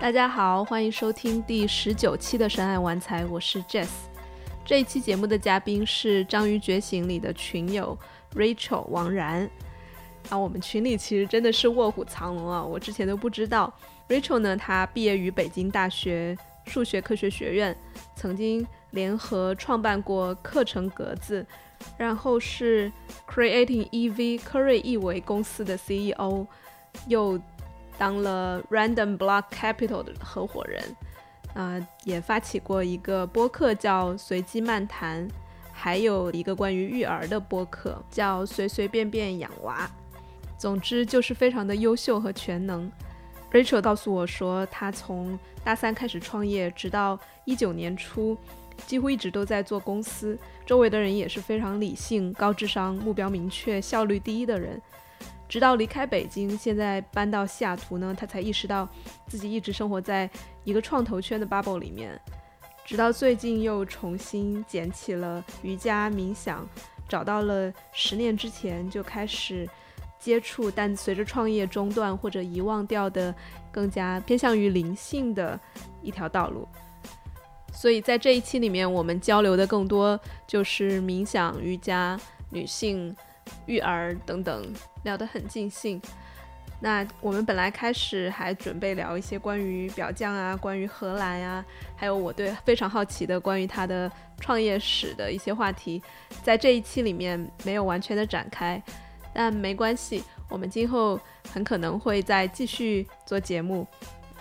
大家好，欢迎收听第十九期的《深爱玩财》，我是 Jess。这一期节目的嘉宾是《章鱼觉醒》里的群友 Rachel 王然。啊，我们群里其实真的是卧虎藏龙啊，我之前都不知道。Rachel 呢，她毕业于北京大学数学科学学院，曾经联合创办过课程格子，然后是 Creating EV 科瑞易维公司的 CEO，又。当了 Random Block Capital 的合伙人，啊，也发起过一个播客叫随机漫谈，还有一个关于育儿的播客叫随随便便养娃。总之就是非常的优秀和全能。Rachel 告诉我说，他从大三开始创业，直到一九年初，几乎一直都在做公司，周围的人也是非常理性、高智商、目标明确、效率第一的人。直到离开北京，现在搬到西雅图呢，他才意识到自己一直生活在一个创投圈的 bubble 里面。直到最近又重新捡起了瑜伽冥想，找到了十年之前就开始接触，但随着创业中断或者遗忘掉的更加偏向于灵性的一条道路。所以在这一期里面，我们交流的更多就是冥想、瑜伽、女性。育儿等等聊得很尽兴。那我们本来开始还准备聊一些关于表匠啊，关于荷兰呀，还有我对非常好奇的关于他的创业史的一些话题，在这一期里面没有完全的展开，但没关系，我们今后很可能会再继续做节目。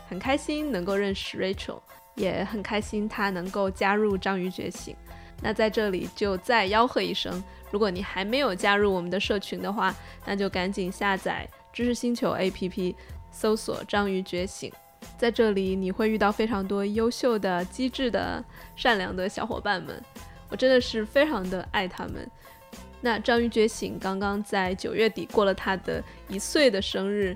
很开心能够认识 Rachel，也很开心他能够加入章鱼觉醒。那在这里就再吆喝一声。如果你还没有加入我们的社群的话，那就赶紧下载知识星球 APP，搜索“章鱼觉醒”。在这里，你会遇到非常多优秀的、机智的、善良的小伙伴们，我真的是非常的爱他们。那章鱼觉醒刚刚在九月底过了他的一岁的生日，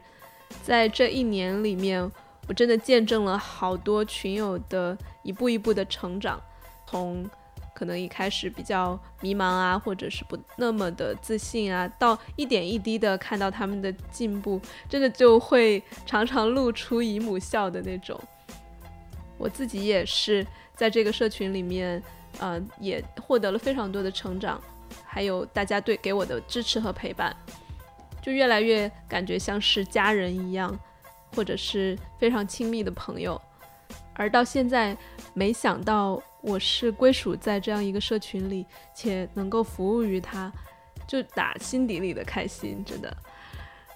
在这一年里面，我真的见证了好多群友的一步一步的成长，从。可能一开始比较迷茫啊，或者是不那么的自信啊，到一点一滴的看到他们的进步，真的就会常常露出姨母笑的那种。我自己也是在这个社群里面，呃，也获得了非常多的成长，还有大家对给我的支持和陪伴，就越来越感觉像是家人一样，或者是非常亲密的朋友。而到现在，没想到。我是归属在这样一个社群里，且能够服务于他，就打心底里的开心，真的，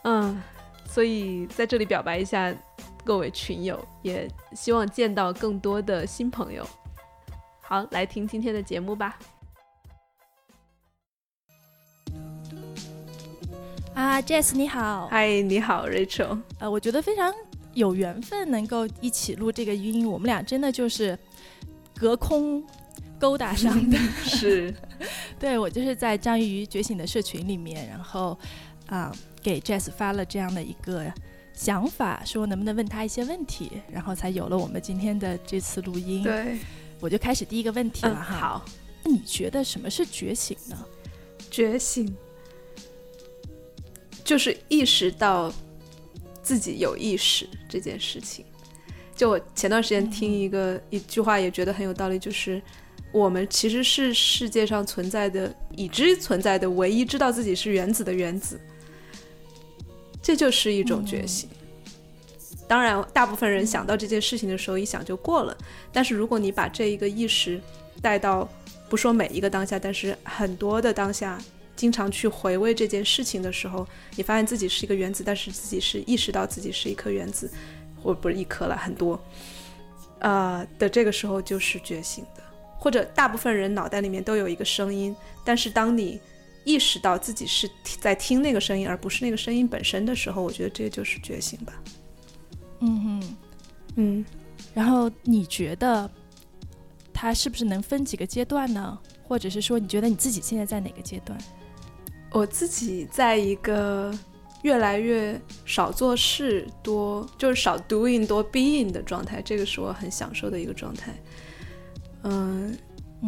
嗯，所以在这里表白一下各位群友，也希望见到更多的新朋友。好，来听今天的节目吧。啊，Jess 你好，嗨，你好，Rachel。呃，我觉得非常有缘分能够一起录这个音，我们俩真的就是。隔空勾搭上的 是，对我就是在章鱼觉醒的社群里面，然后啊给 Jess 发了这样的一个想法，说能不能问他一些问题，然后才有了我们今天的这次录音。对，我就开始第一个问题了哈。好，那你觉得什么是觉醒呢？觉醒就是意识到自己有意识这件事情。就我前段时间听一个一句话，也觉得很有道理，就是我们其实是世界上存在的已知存在的唯一知道自己是原子的原子，这就是一种觉醒。当然，大部分人想到这件事情的时候，一想就过了。但是如果你把这一个意识带到，不说每一个当下，但是很多的当下，经常去回味这件事情的时候，你发现自己是一个原子，但是自己是意识到自己是一颗原子。我不是一颗了，很多，呃的这个时候就是觉醒的，或者大部分人脑袋里面都有一个声音，但是当你意识到自己是在听那个声音，而不是那个声音本身的时候，我觉得这就是觉醒吧。嗯哼，嗯，然后你觉得它是不是能分几个阶段呢？或者是说，你觉得你自己现在在哪个阶段？我自己在一个。越来越少做事，多就是少 doing 多 being 的状态，这个是我很享受的一个状态。嗯，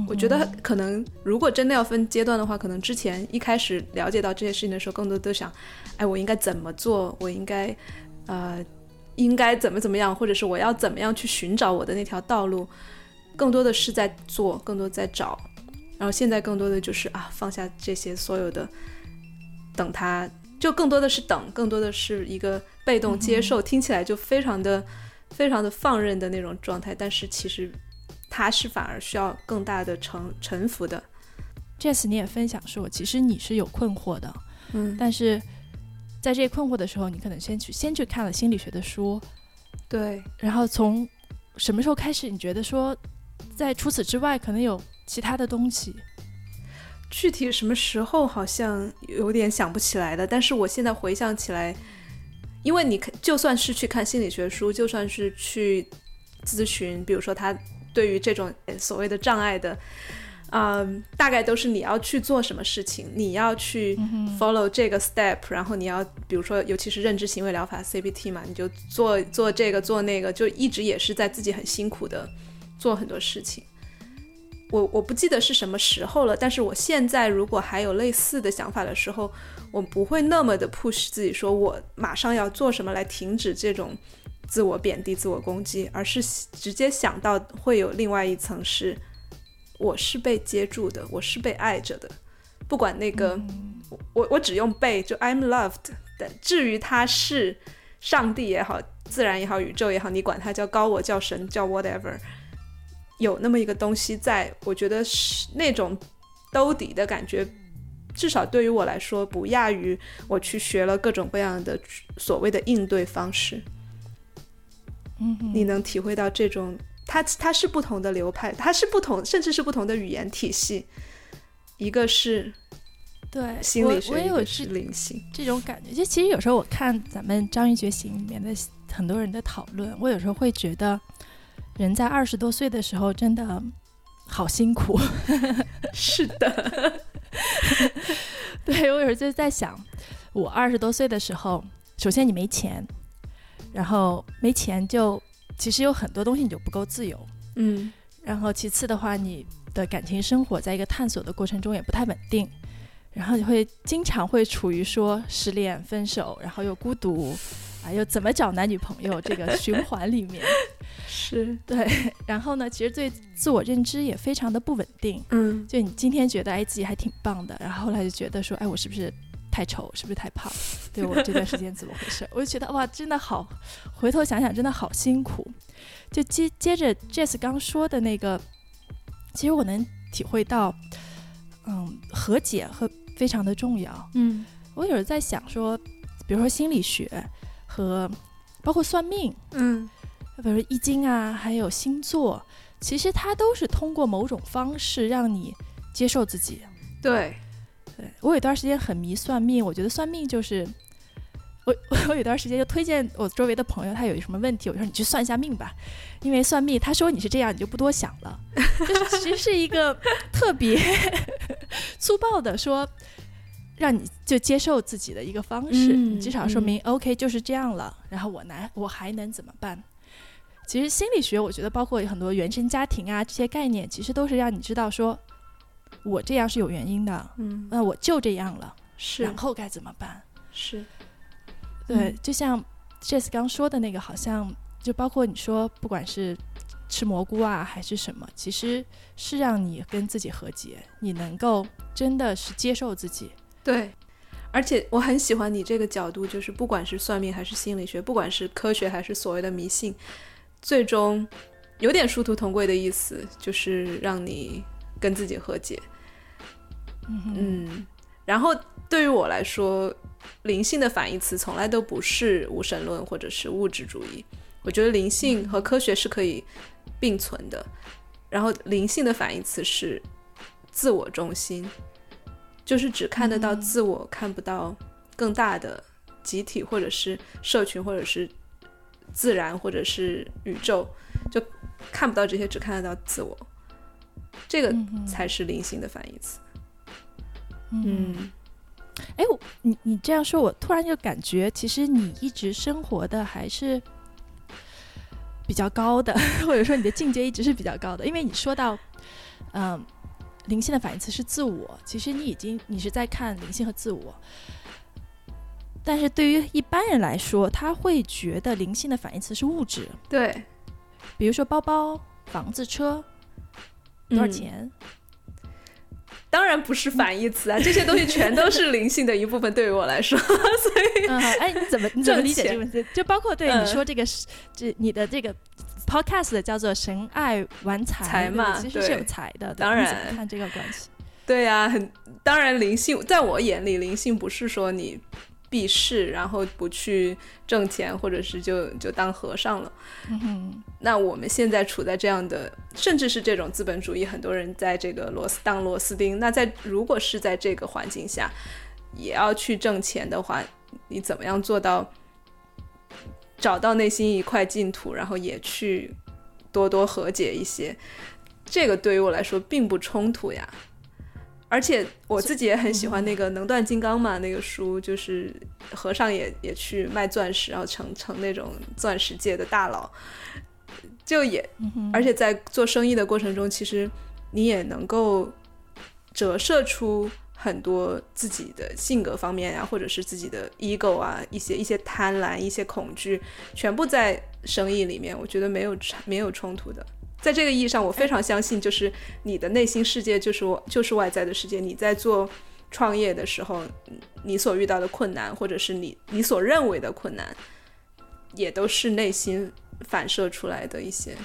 我觉得可能如果真的要分阶段的话，可能之前一开始了解到这些事情的时候，更多都想，哎，我应该怎么做？我应该呃应该怎么怎么样，或者是我要怎么样去寻找我的那条道路，更多的是在做，更多在找。然后现在更多的就是啊，放下这些所有的，等他，就更多的是等，更多的是一个被动接受，听起来就非常的、非常的放任的那种状态。但是其实他是反而需要更大的臣臣服的。Jess，你也分享说，其实你是有困惑的，嗯，但是在这些困惑的时候，你可能先去先去看了心理学的书，对，然后从什么时候开始，你觉得说，在除此之外，可能有其他的东西？具体什么时候好像有点想不起来的，但是我现在回想起来，因为你就算是去看心理学书，就算是去咨询，比如说他对于这种所谓的障碍的。嗯，大概都是你要去做什么事情，你要去 follow 这个 step，然后你要，比如说，尤其是认知行为疗法 CBT 嘛，你就做做这个做那个，就一直也是在自己很辛苦的做很多事情。我我不记得是什么时候了，但是我现在如果还有类似的想法的时候，我不会那么的 push 自己，说我马上要做什么来停止这种自我贬低、自我攻击，而是直接想到会有另外一层是。我是被接住的，我是被爱着的，不管那个，我我只用被，就 I'm loved 但。至于他是上帝也好，自然也好，宇宙也好，你管他叫高我，叫神，叫 whatever，有那么一个东西在，我觉得是那种兜底的感觉，至少对于我来说，不亚于我去学了各种各样的所谓的应对方式。嗯，你能体会到这种。它它是不同的流派，它是不同，甚至是不同的语言体系。一个是对心理学，我也有是灵性，这种感觉。就其实有时候我看咱们《章鱼觉醒》里面的很多人的讨论，我有时候会觉得，人在二十多岁的时候真的好辛苦。是的，对我有时候就在想，我二十多岁的时候，首先你没钱，然后没钱就。其实有很多东西你就不够自由，嗯，然后其次的话，你的感情生活在一个探索的过程中也不太稳定，然后你会经常会处于说失恋、分手，然后又孤独，啊，又怎么找男女朋友这个循环里面，是对，然后呢，其实对自我认知也非常的不稳定，嗯，就你今天觉得哎自己还挺棒的，然后后来就觉得说哎我是不是？太丑是不是太胖？对我这段时间怎么回事？我就觉得哇，真的好，回头想想真的好辛苦。就接接着 Jess 刚说的那个，其实我能体会到，嗯，和解和非常的重要。嗯，我有时在想说，比如说心理学和包括算命，嗯，比如说易经啊，还有星座，其实它都是通过某种方式让你接受自己。对。对我有段时间很迷算命，我觉得算命就是我 我有段时间就推荐我周围的朋友，他有什么问题，我说你去算一下命吧，因为算命他说你是这样，你就不多想了，就是其实是一个特别 粗暴的说，让你就接受自己的一个方式，你至少说明 OK 就是这样了，然后我来我还能怎么办？其实心理学我觉得包括很多原生家庭啊这些概念，其实都是让你知道说。我这样是有原因的，嗯，那我就这样了，是，然后该怎么办？是，对，就像 Jess 刚说的那个，好像就包括你说，不管是吃蘑菇啊，还是什么，其实是让你跟自己和解，你能够真的是接受自己。对，而且我很喜欢你这个角度，就是不管是算命还是心理学，不管是科学还是所谓的迷信，最终有点殊途同归的意思，就是让你。跟自己和解，嗯，然后对于我来说，灵性的反义词从来都不是无神论或者是物质主义。我觉得灵性和科学是可以并存的。然后灵性的反义词是自我中心，就是只看得到自我，看不到更大的集体或者是社群或者是自然或者是宇宙，就看不到这些，只看得到自我。这个才是灵性的反义词。嗯，哎，我你你这样说，我突然就感觉，其实你一直生活的还是比较高的，或者说你的境界一直是比较高的。因为你说到，嗯，灵性的反义词是自我，其实你已经你是在看灵性和自我。但是对于一般人来说，他会觉得灵性的反义词是物质，对，比如说包包、房子、车，多少钱？当然不是反义词啊，这些东西全都是灵性的一部分。对于我来说，所以，哎，你怎么你怎么理解这个问题？就包括对你说这个是，这你的这个 podcast 叫做“神爱玩财”嘛，其实是有财的。当然，看这个关系。对呀，很当然，灵性在我眼里，灵性不是说你。避世，然后不去挣钱，或者是就就当和尚了。那我们现在处在这样的，甚至是这种资本主义，很多人在这个螺丝当螺丝钉。那在如果是在这个环境下，也要去挣钱的话，你怎么样做到找到内心一块净土，然后也去多多和解一些？这个对于我来说并不冲突呀。而且我自己也很喜欢那个《能断金刚》嘛，那个书就是和尚也也去卖钻石，然后成成那种钻石界的大佬，就也，而且在做生意的过程中，其实你也能够折射出很多自己的性格方面呀，或者是自己的 ego 啊，一些一些贪婪、一些恐惧，全部在生意里面，我觉得没有没有冲突的。在这个意义上，我非常相信，就是你的内心世界就是我，就是外在的世界。你在做创业的时候，你所遇到的困难，或者是你你所认为的困难，也都是内心反射出来的一些。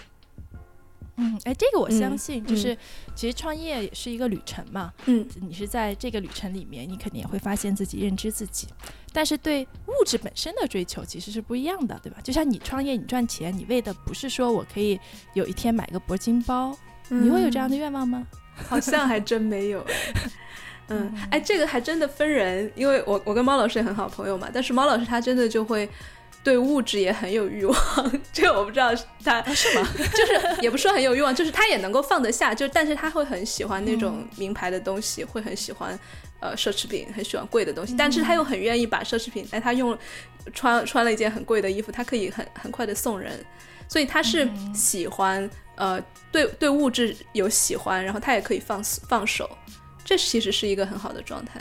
嗯，哎，这个我相信，就是其实创业也是一个旅程嘛。嗯，你是在这个旅程里面，你肯定也会发现自己、认知自己。但是对物质本身的追求其实是不一样的，对吧？就像你创业，你赚钱，你为的不是说我可以有一天买个铂金包，你会有这样的愿望吗？好像还真没有。嗯，哎，这个还真的分人，因为我我跟猫老师也很好朋友嘛，但是猫老师他真的就会。对物质也很有欲望，这个我不知道他是吗？就是也不说很有欲望，就是他也能够放得下，就但是他会很喜欢那种名牌的东西，会很喜欢呃奢侈品，很喜欢贵的东西，但是他又很愿意把奢侈品，哎，他用穿穿了一件很贵的衣服，他可以很很快的送人，所以他是喜欢呃对对物质有喜欢，然后他也可以放放手，这其实是一个很好的状态。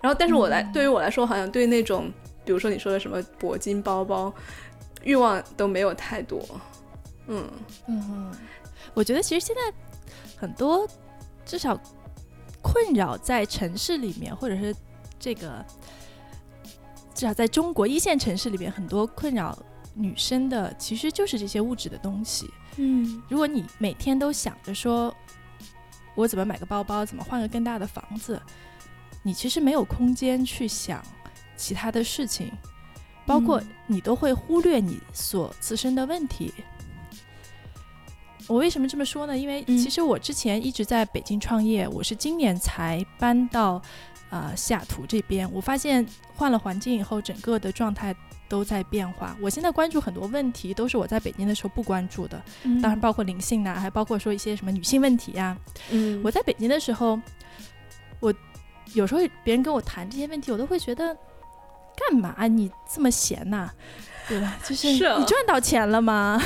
然后，但是我来对于我来说，好像对那种。比如说你说的什么铂金包包，欲望都没有太多，嗯。嗯，我觉得其实现在很多至少困扰在城市里面，或者是这个至少在中国一线城市里面，很多困扰女生的其实就是这些物质的东西。嗯，如果你每天都想着说我怎么买个包包，怎么换个更大的房子，你其实没有空间去想。其他的事情，包括你都会忽略你所自身的问题。我为什么这么说呢？因为其实我之前一直在北京创业，我是今年才搬到啊西雅图这边。我发现换了环境以后，整个的状态都在变化。我现在关注很多问题，都是我在北京的时候不关注的。当然，包括灵性呐，还包括说一些什么女性问题呀。嗯，我在北京的时候，我有时候别人跟我谈这些问题，我都会觉得。干嘛你这么闲呐？对吧？就是你赚到钱了吗？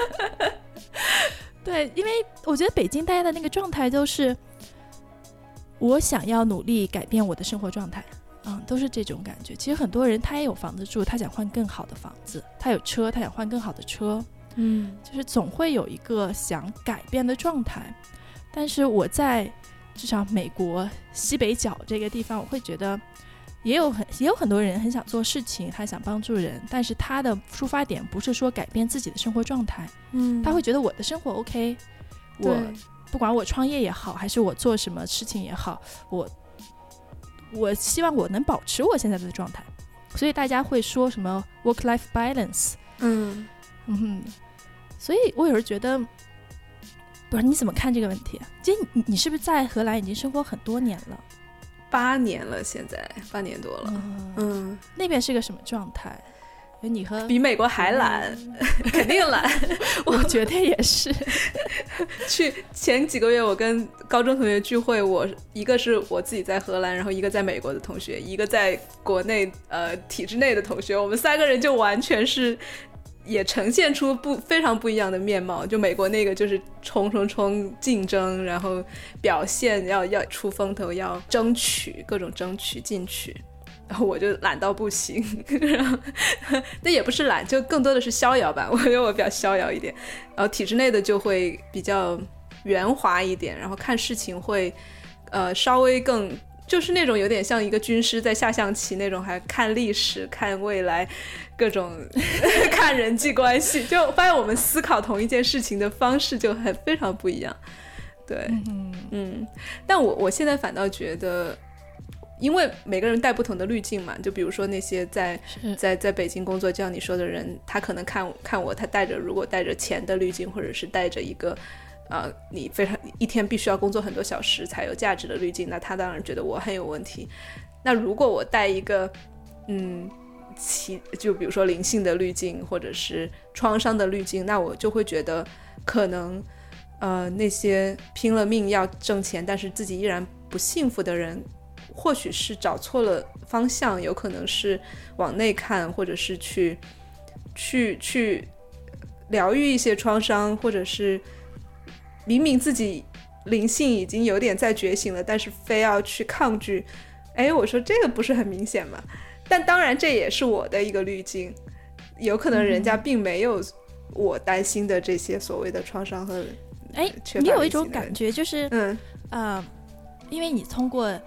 对，因为我觉得北京大家的那个状态都是，我想要努力改变我的生活状态，嗯，都是这种感觉。其实很多人他也有房子住，他想换更好的房子；他有车，他想换更好的车。嗯，就是总会有一个想改变的状态。但是我在至少美国西北角这个地方，我会觉得。也有很也有很多人很想做事情，他想帮助人，但是他的出发点不是说改变自己的生活状态，嗯，他会觉得我的生活 OK，我不管我创业也好，还是我做什么事情也好，我我希望我能保持我现在的状态，所以大家会说什么 work life balance，嗯。嗯，所以我有时候觉得，不是你怎么看这个问题？其实你你是不是在荷兰已经生活很多年了？八年了，现在八年多了。嗯，那边是个什么状态？你和比美国还懒，肯定懒。我觉得也是。去前几个月，我跟高中同学聚会，我一个是我自己在荷兰，然后一个在美国的同学，一个在国内呃体制内的同学，我们三个人就完全是。也呈现出不非常不一样的面貌。就美国那个就是冲冲冲竞争，然后表现要要出风头，要争取各种争取进取。然 后我就懒到不行，然 后那也不是懒，就更多的是逍遥吧。我觉得我比较逍遥一点，然后体制内的就会比较圆滑一点，然后看事情会呃稍微更就是那种有点像一个军师在下象棋那种，还看历史、看未来各种 看人际关系，就发现我们思考同一件事情的方式就很非常不一样。对，嗯，但我我现在反倒觉得。因为每个人带不同的滤镜嘛，就比如说那些在在在北京工作，就像你说的人，他可能看看我，他带着如果带着钱的滤镜，或者是带着一个，呃，你非常一天必须要工作很多小时才有价值的滤镜，那他当然觉得我很有问题。那如果我带一个，嗯，其就比如说灵性的滤镜，或者是创伤的滤镜，那我就会觉得可能，呃，那些拼了命要挣钱，但是自己依然不幸福的人。或许是找错了方向，有可能是往内看，或者是去去去疗愈一些创伤，或者是明明自己灵性已经有点在觉醒了，但是非要去抗拒。哎，我说这个不是很明显吗？但当然这也是我的一个滤镜，有可能人家并没有我担心的这些所谓的创伤和哎，你有一种感觉就是嗯呃，因为你通过。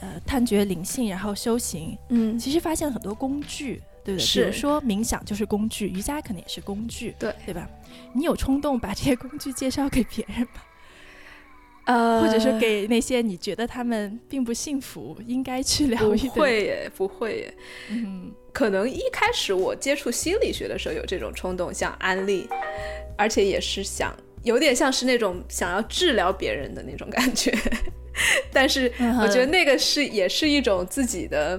呃，探掘灵性，然后修行，嗯，其实发现了很多工具，是。比如说冥想就是工具，瑜伽可能也是工具，对，对吧？你有冲动把这些工具介绍给别人吗？呃，或者说给那些你觉得他们并不幸福，应该去疗愈？不会耶，不会耶。嗯，可能一开始我接触心理学的时候有这种冲动，想安利，而且也是想有点像是那种想要治疗别人的那种感觉。但是我觉得那个是也是一种自己的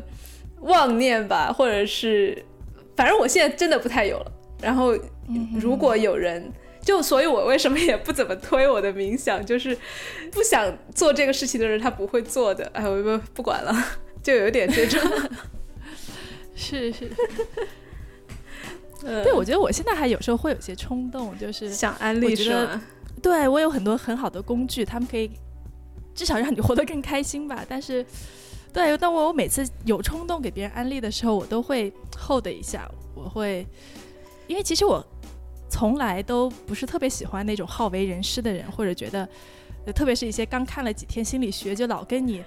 妄念吧，或者是，反正我现在真的不太有了。然后如果有人就，所以我为什么也不怎么推我的冥想，就是不想做这个事情的人他不会做的。哎，我不不管了，就有点这种。是是。对，我觉得我现在还有时候会有些冲动，就是想安利是吗？对我有很多很好的工具，他们可以。至少让你活得更开心吧。但是，对，但我我每次有冲动给别人安利的时候，我都会 hold 一下。我会，因为其实我从来都不是特别喜欢那种好为人师的人，或者觉得，特别是一些刚看了几天心理学就老跟你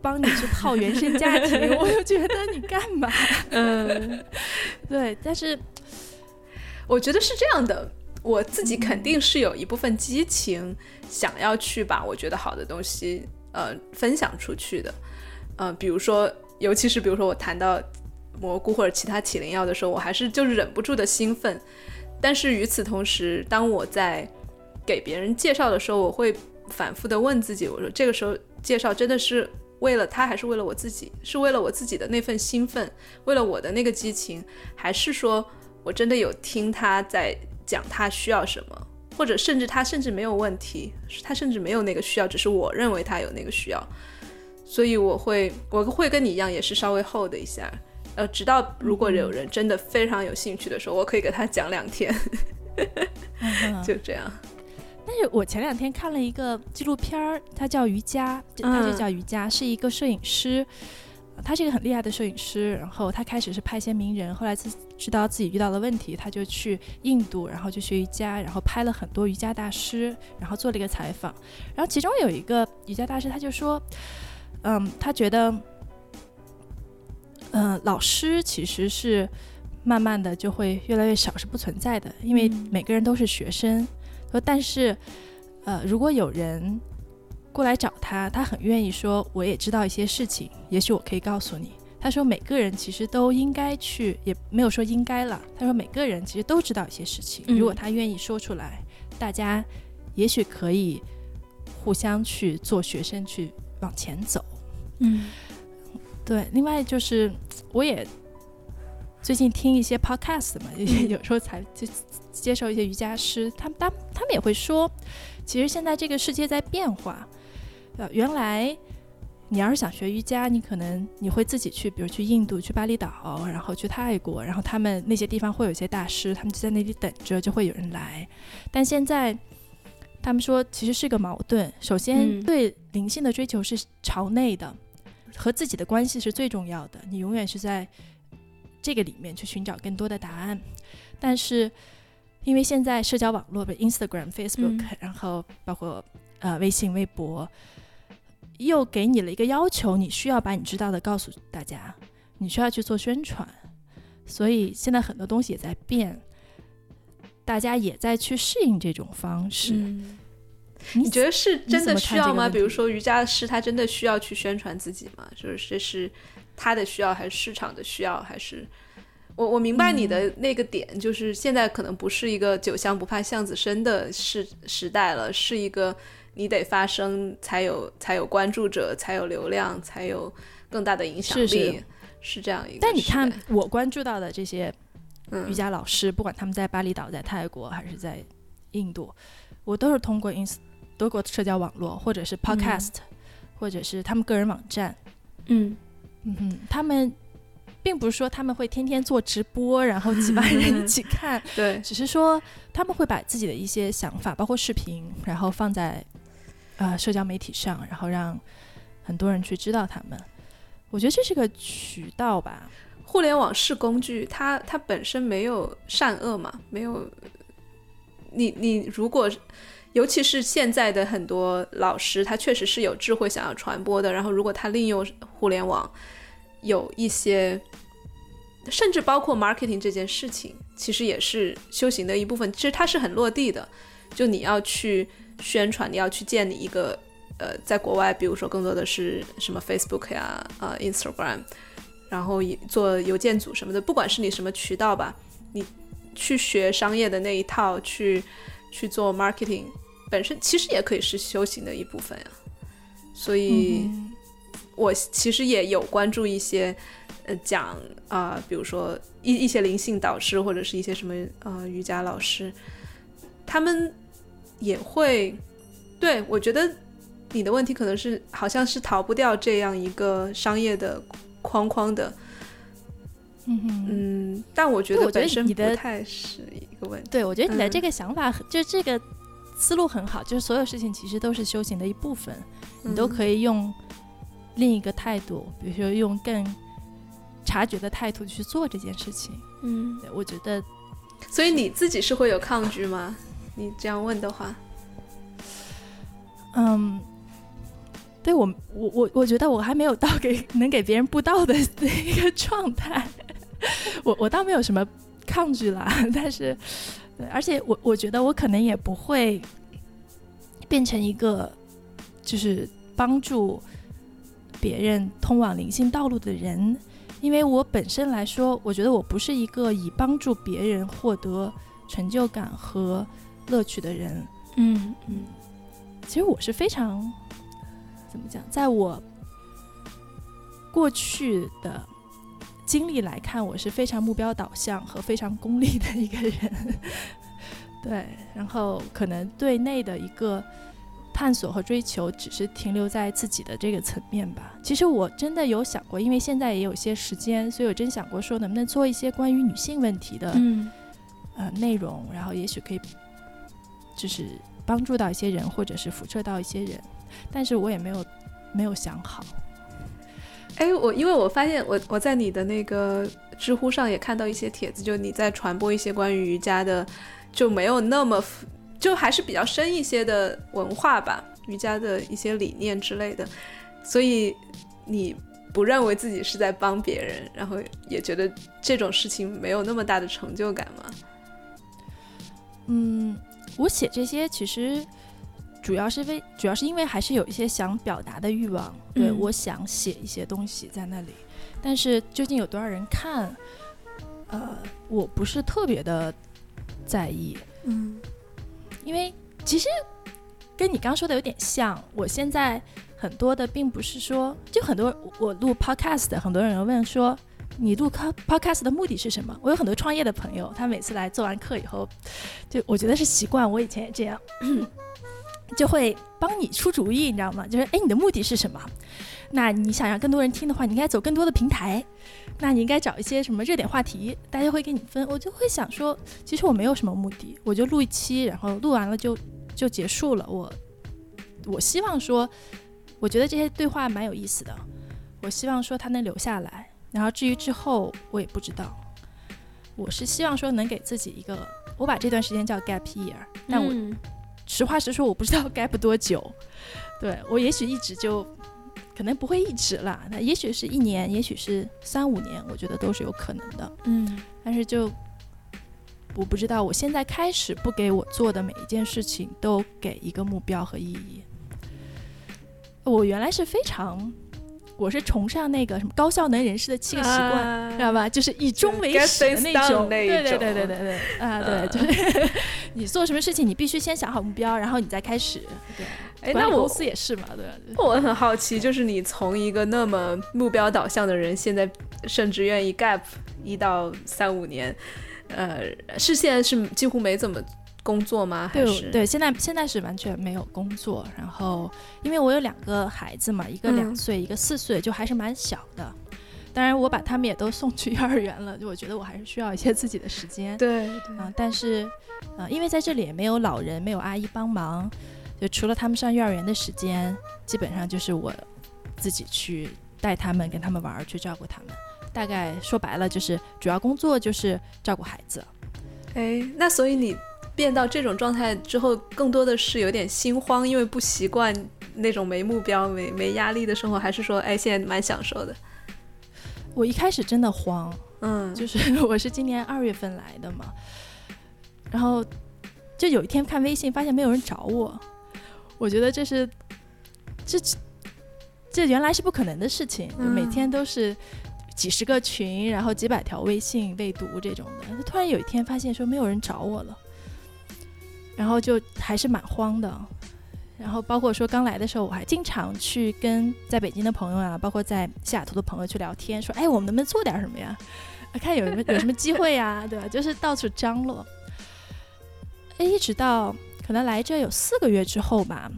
帮你去套原生家庭，我就觉得你干嘛？嗯，对。但是我觉得是这样的。我自己肯定是有一部分激情，想要去把我觉得好的东西，呃，分享出去的，呃，比如说，尤其是比如说我谈到蘑菇或者其他起灵药的时候，我还是就是忍不住的兴奋。但是与此同时，当我在给别人介绍的时候，我会反复的问自己，我说这个时候介绍真的是为了他，还是为了我自己？是为了我自己的那份兴奋，为了我的那个激情，还是说我真的有听他在？讲他需要什么，或者甚至他甚至没有问题，他甚至没有那个需要，只是我认为他有那个需要，所以我会我会跟你一样，也是稍微 hold 一下，呃，直到如果有人真的非常有兴趣的时候，我可以给他讲两天，就这样。但是我前两天看了一个纪录片儿，它叫瑜伽，它就叫瑜伽，是一个摄影师。他是一个很厉害的摄影师，然后他开始是拍一些名人，后来自知道自己遇到了问题，他就去印度，然后就学瑜伽，然后拍了很多瑜伽大师，然后做了一个采访，然后其中有一个瑜伽大师，他就说，嗯，他觉得，嗯，老师其实是慢慢的就会越来越少，是不存在的，因为每个人都是学生，说但是，呃，如果有人。过来找他，他很愿意说，我也知道一些事情，也许我可以告诉你。他说，每个人其实都应该去，也没有说应该了。他说，每个人其实都知道一些事情，如果他愿意说出来，大家也许可以互相去做学生去往前走。嗯，对。另外就是，我也最近听一些 podcast 嘛，有时候才就接受一些瑜伽师，他们他他们也会说，其实现在这个世界在变化。呃，原来你要是想学瑜伽，你可能你会自己去，比如去印度、去巴厘岛，然后去泰国，然后他们那些地方会有一些大师，他们就在那里等着，就会有人来。但现在他们说，其实是个矛盾。首先，对灵性的追求是朝内的，和自己的关系是最重要的，你永远是在这个里面去寻找更多的答案。但是，因为现在社交网络的 Instagram、Facebook，、嗯然后包括呃微信、微博，又给你了一个要求，你需要把你知道的告诉大家，你需要去做宣传。所以现在很多东西也在变，大家也在去适应这种方式。嗯，你你觉得是真的需要吗？比如说瑜伽师，他真的需要去宣传自己吗？就是这是他的需要，还是市场的需要？还是我我明白你的嗯那个点，就是现在可能不是一个酒香不怕巷子深的时时代了，是一个你得发声才有才有关注者，才有流量，才有更大的影响力，是是这样一个。但你看，我关注到的这些嗯，瑜伽老师，不管他们在巴厘岛、在泰国还是在印度，我都是通过 ins 多过社交网络，或者是 podcast，、或者是他们个人网站。嗯嗯哼，他们并不是说他们会天天做直播，然后几万人 一起看，对，只是说他们会把自己的一些想法，包括视频，然后放在呃社交媒体上，然后让很多人去知道他们。我觉得这是个渠道吧。互联网是工具，它它本身没有善恶嘛，没有。你你如果，尤其是现在的很多老师，他确实是有智慧想要传播的。然后，如果他利用互联网，有一些，甚至包括 marketing 这件事情，其实也是修行的一部分。其实它是很落地的，就你要去宣传，你要去建立一个呃，在国外，比如说更多的是什么 Facebook 呀、呃 Instagram，然后也做邮件组什么的，不管是你什么渠道吧，你去学商业的那一套，去去做 marketing，本身其实也可以是修行的一部分呀。所以，嗯我其实也有关注一些呃讲啊、比如说一一些灵性导师或者是一些什么呃瑜伽老师，他们也会对我觉得你的问题可能是好像是逃不掉这样一个商业的框框的，嗯哼嗯，但我觉得我觉得得本身不你的太是一个问题。对，我觉得你的嗯这个想法很，就这个思路很好，就是所有事情其实都是修行的一部分，你都，可以用另一个态度，比如说用更察觉的态度去做这件事情。嗯，对我觉得，所以你自己是会有抗拒吗？你这样问的话，嗯，对我我我我觉得我还没有到给能给别人布道的一个状态，我我倒没有什么抗拒啦，但是，对，而且我我觉得我可能也不会变成一个就是帮助别人通往灵性道路的人，因为我本身来说，我觉得我不是一个以帮助别人获得成就感和乐趣的人。嗯。嗯，其实我是非常怎么讲，在我过去的经历来看，我是非常目标导向和非常功利的一个人。对，然后可能对内的一个探索和追求，只是停留在自己的这个层面吧。其实我真的有想过，因为现在也有些时间，所以我真想过说，能不能做一些关于女性问题的、嗯呃内容，然后也许可以就是帮助到一些人，或者是辐射到一些人，但是我也没有没有想好。哎，我因为我发现我我在你的那个知乎上也看到一些帖子，就你在传播一些关于瑜伽的，就没有那么就还是比较深一些的文化吧，瑜伽的一些理念之类的，所以你不认为自己是在帮别人，然后也觉得这种事情没有那么大的成就感吗？嗯，我写这些其实主要是为，主要是因为还是有一些想表达的欲望，对、嗯我想写一些东西在那里，但是究竟有多少人看，呃，我不是特别的在意，嗯因为其实跟你刚说的有点像，我现在很多的并不是说，就很多我录 podcast 的，很多人问说。你录 podcast 的目的是什么？我有很多创业的朋友，他每次来做完课以后，就我觉得是习惯，我以前也这样，就会帮你出主意，你知道吗？就是哎，你的目的是什么？那你想让更多人听的话，你应该走更多的平台，那你应该找一些什么热点话题，大家会给你分。我就会想说，其实我没有什么目的，我就录一期，然后录完了就就结束了。我我希望说，我觉得这些对话蛮有意思的，我希望说他能留下来。然后至于之后，我也不知道。我是希望说能给自己一个，我把这段时间叫 gap year，但我实话实说，我不知道该不多久。对我也许一直就，可能不会一直了，那也许是一年，也许是三五年，我觉得都是有可能的。嗯，但是就我不知道，我现在开始不给我做的每一件事情都给一个目标和意义。我原来是非常。我是崇尚那个什么高效能人士的七个习惯，知道吧？就是以终为始的那种。对对对对对对，啊对，就是 你做什么事情，你必须先想好目标，然后你再开始。对，哎，那我公司也是嘛，对。我很好奇，就是你从一个那么目标导向的人，现在甚至愿意 gap 一到三五年，呃，是现在是几乎没怎么。工作吗？还是对，现在现在是完全没有工作。然后，因为我有两个孩子嘛，一个两岁，一个四岁，就还是蛮小的。当然，我把他们也都送去幼儿园了，就我觉得我还是需要一些自己的时间。对，啊，但是，呃，因为在这里也没有老人，没有阿姨帮忙，就除了他们上幼儿园的时间，基本上就是我自己去带他们，跟他们玩，去照顾他们。大概说白了，就是主要工作就是照顾孩子。哎，那所以你。变到这种状态之后，更多的是有点心慌，因为不习惯那种没目标、没没压力的生活，还是说，哎，现在蛮享受的。我一开始真的慌，嗯，就是 我是今年二月份来的嘛，然后就有一天看微信，发现没有人找我，我觉得这是这这原来是不可能的事情，就每天都是几十个群，然后几百条微信未读这种的，突然有一天发现说没有人找我了。然后就还是蛮慌的，然后包括说刚来的时候，我还经常去跟在北京的朋友啊，包括在西雅图的朋友去聊天，说，哎，我们能不能做点什么呀？看有什么有什么机会呀，对吧？就是到处张罗。哎，一直到可能来这有四个月之后吧，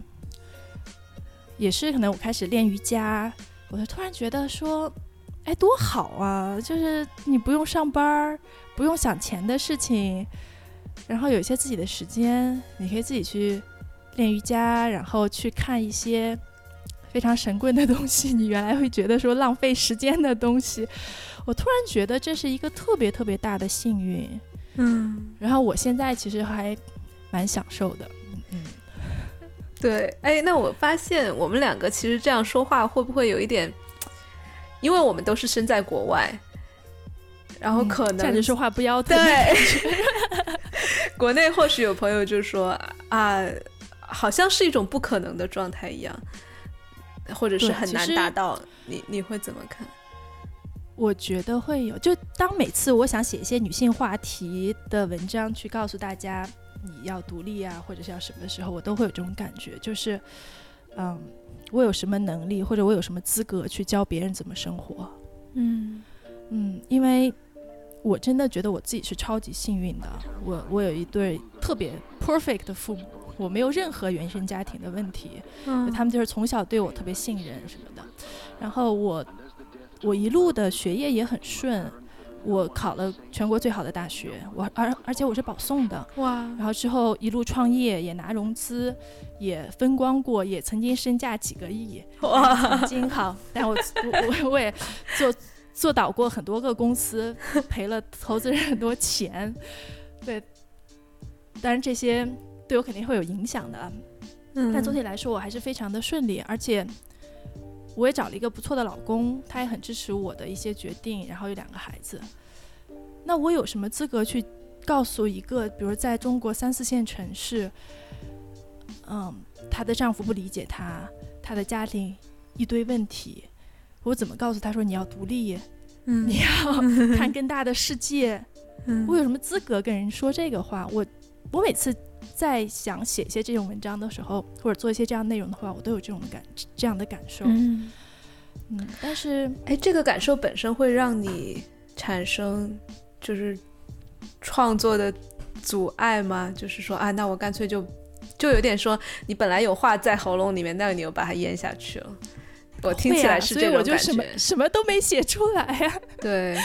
也是可能我开始练瑜伽，我就突然觉得说，哎，多好啊！就是你不用上班，不用想钱的事情。然后有一些自己的时间，你可以自己去练瑜伽，然后去看一些非常神棍的东西。你原来会觉得说浪费时间的东西，我突然觉得这是一个特别特别大的幸运。嗯，然后我现在其实还蛮享受的。嗯，对，哎，那我发现我们两个其实这样说话会不会有一点？因为我们都是身在国外。然后可能站着说话不腰疼。对，国内或许有朋友就说啊，好像是一种不可能的状态一样，或者是很难达到。你你会怎么看？我觉得会有，就当每次我想写一些女性话题的文章，去告诉大家你要独立啊，或者是要什么的时候，我都会有这种感觉，就是嗯，我有什么能力，或者我有什么资格去教别人怎么生活？嗯嗯，因为。我真的觉得我自己是超级幸运的，我我有一对特别 perfect 的父母，我没有任何原生家庭的问题，嗯，他们就是从小对我特别信任什么的，然后我我一路的学业也很顺，我考了全国最好的大学，我而而且我是保送的，哇，然后之后一路创业也拿融资，也风光过，也曾经身价几个亿，哇，曾经好，但我 我我我也做。做倒过很多个公司，赔了投资人很多钱，对，当然这些对我肯定会有影响的，嗯，但总体来说我还是非常的顺利，而且我也找了一个不错的老公，他也很支持我的一些决定，然后有两个孩子，那我有什么资格去告诉一个，比如在中国三四线城市，嗯，她的丈夫不理解她，她的家庭一堆问题。我怎么告诉他说你要独立，嗯，你要 看更大的世界，嗯，我有什么资格跟人说这个话？我我每次在想写一些这种文章的时候，或者做一些这样内容的话，我都有这种感这样的感受，嗯嗯。但是，哎，这个感受本身会让你产生就是创作的阻碍吗？就是说啊，那我干脆就就有点说，你本来有话在喉咙里面，但你又把它咽下去了。我听起来是这种感觉，什么都没写出来 呀。对，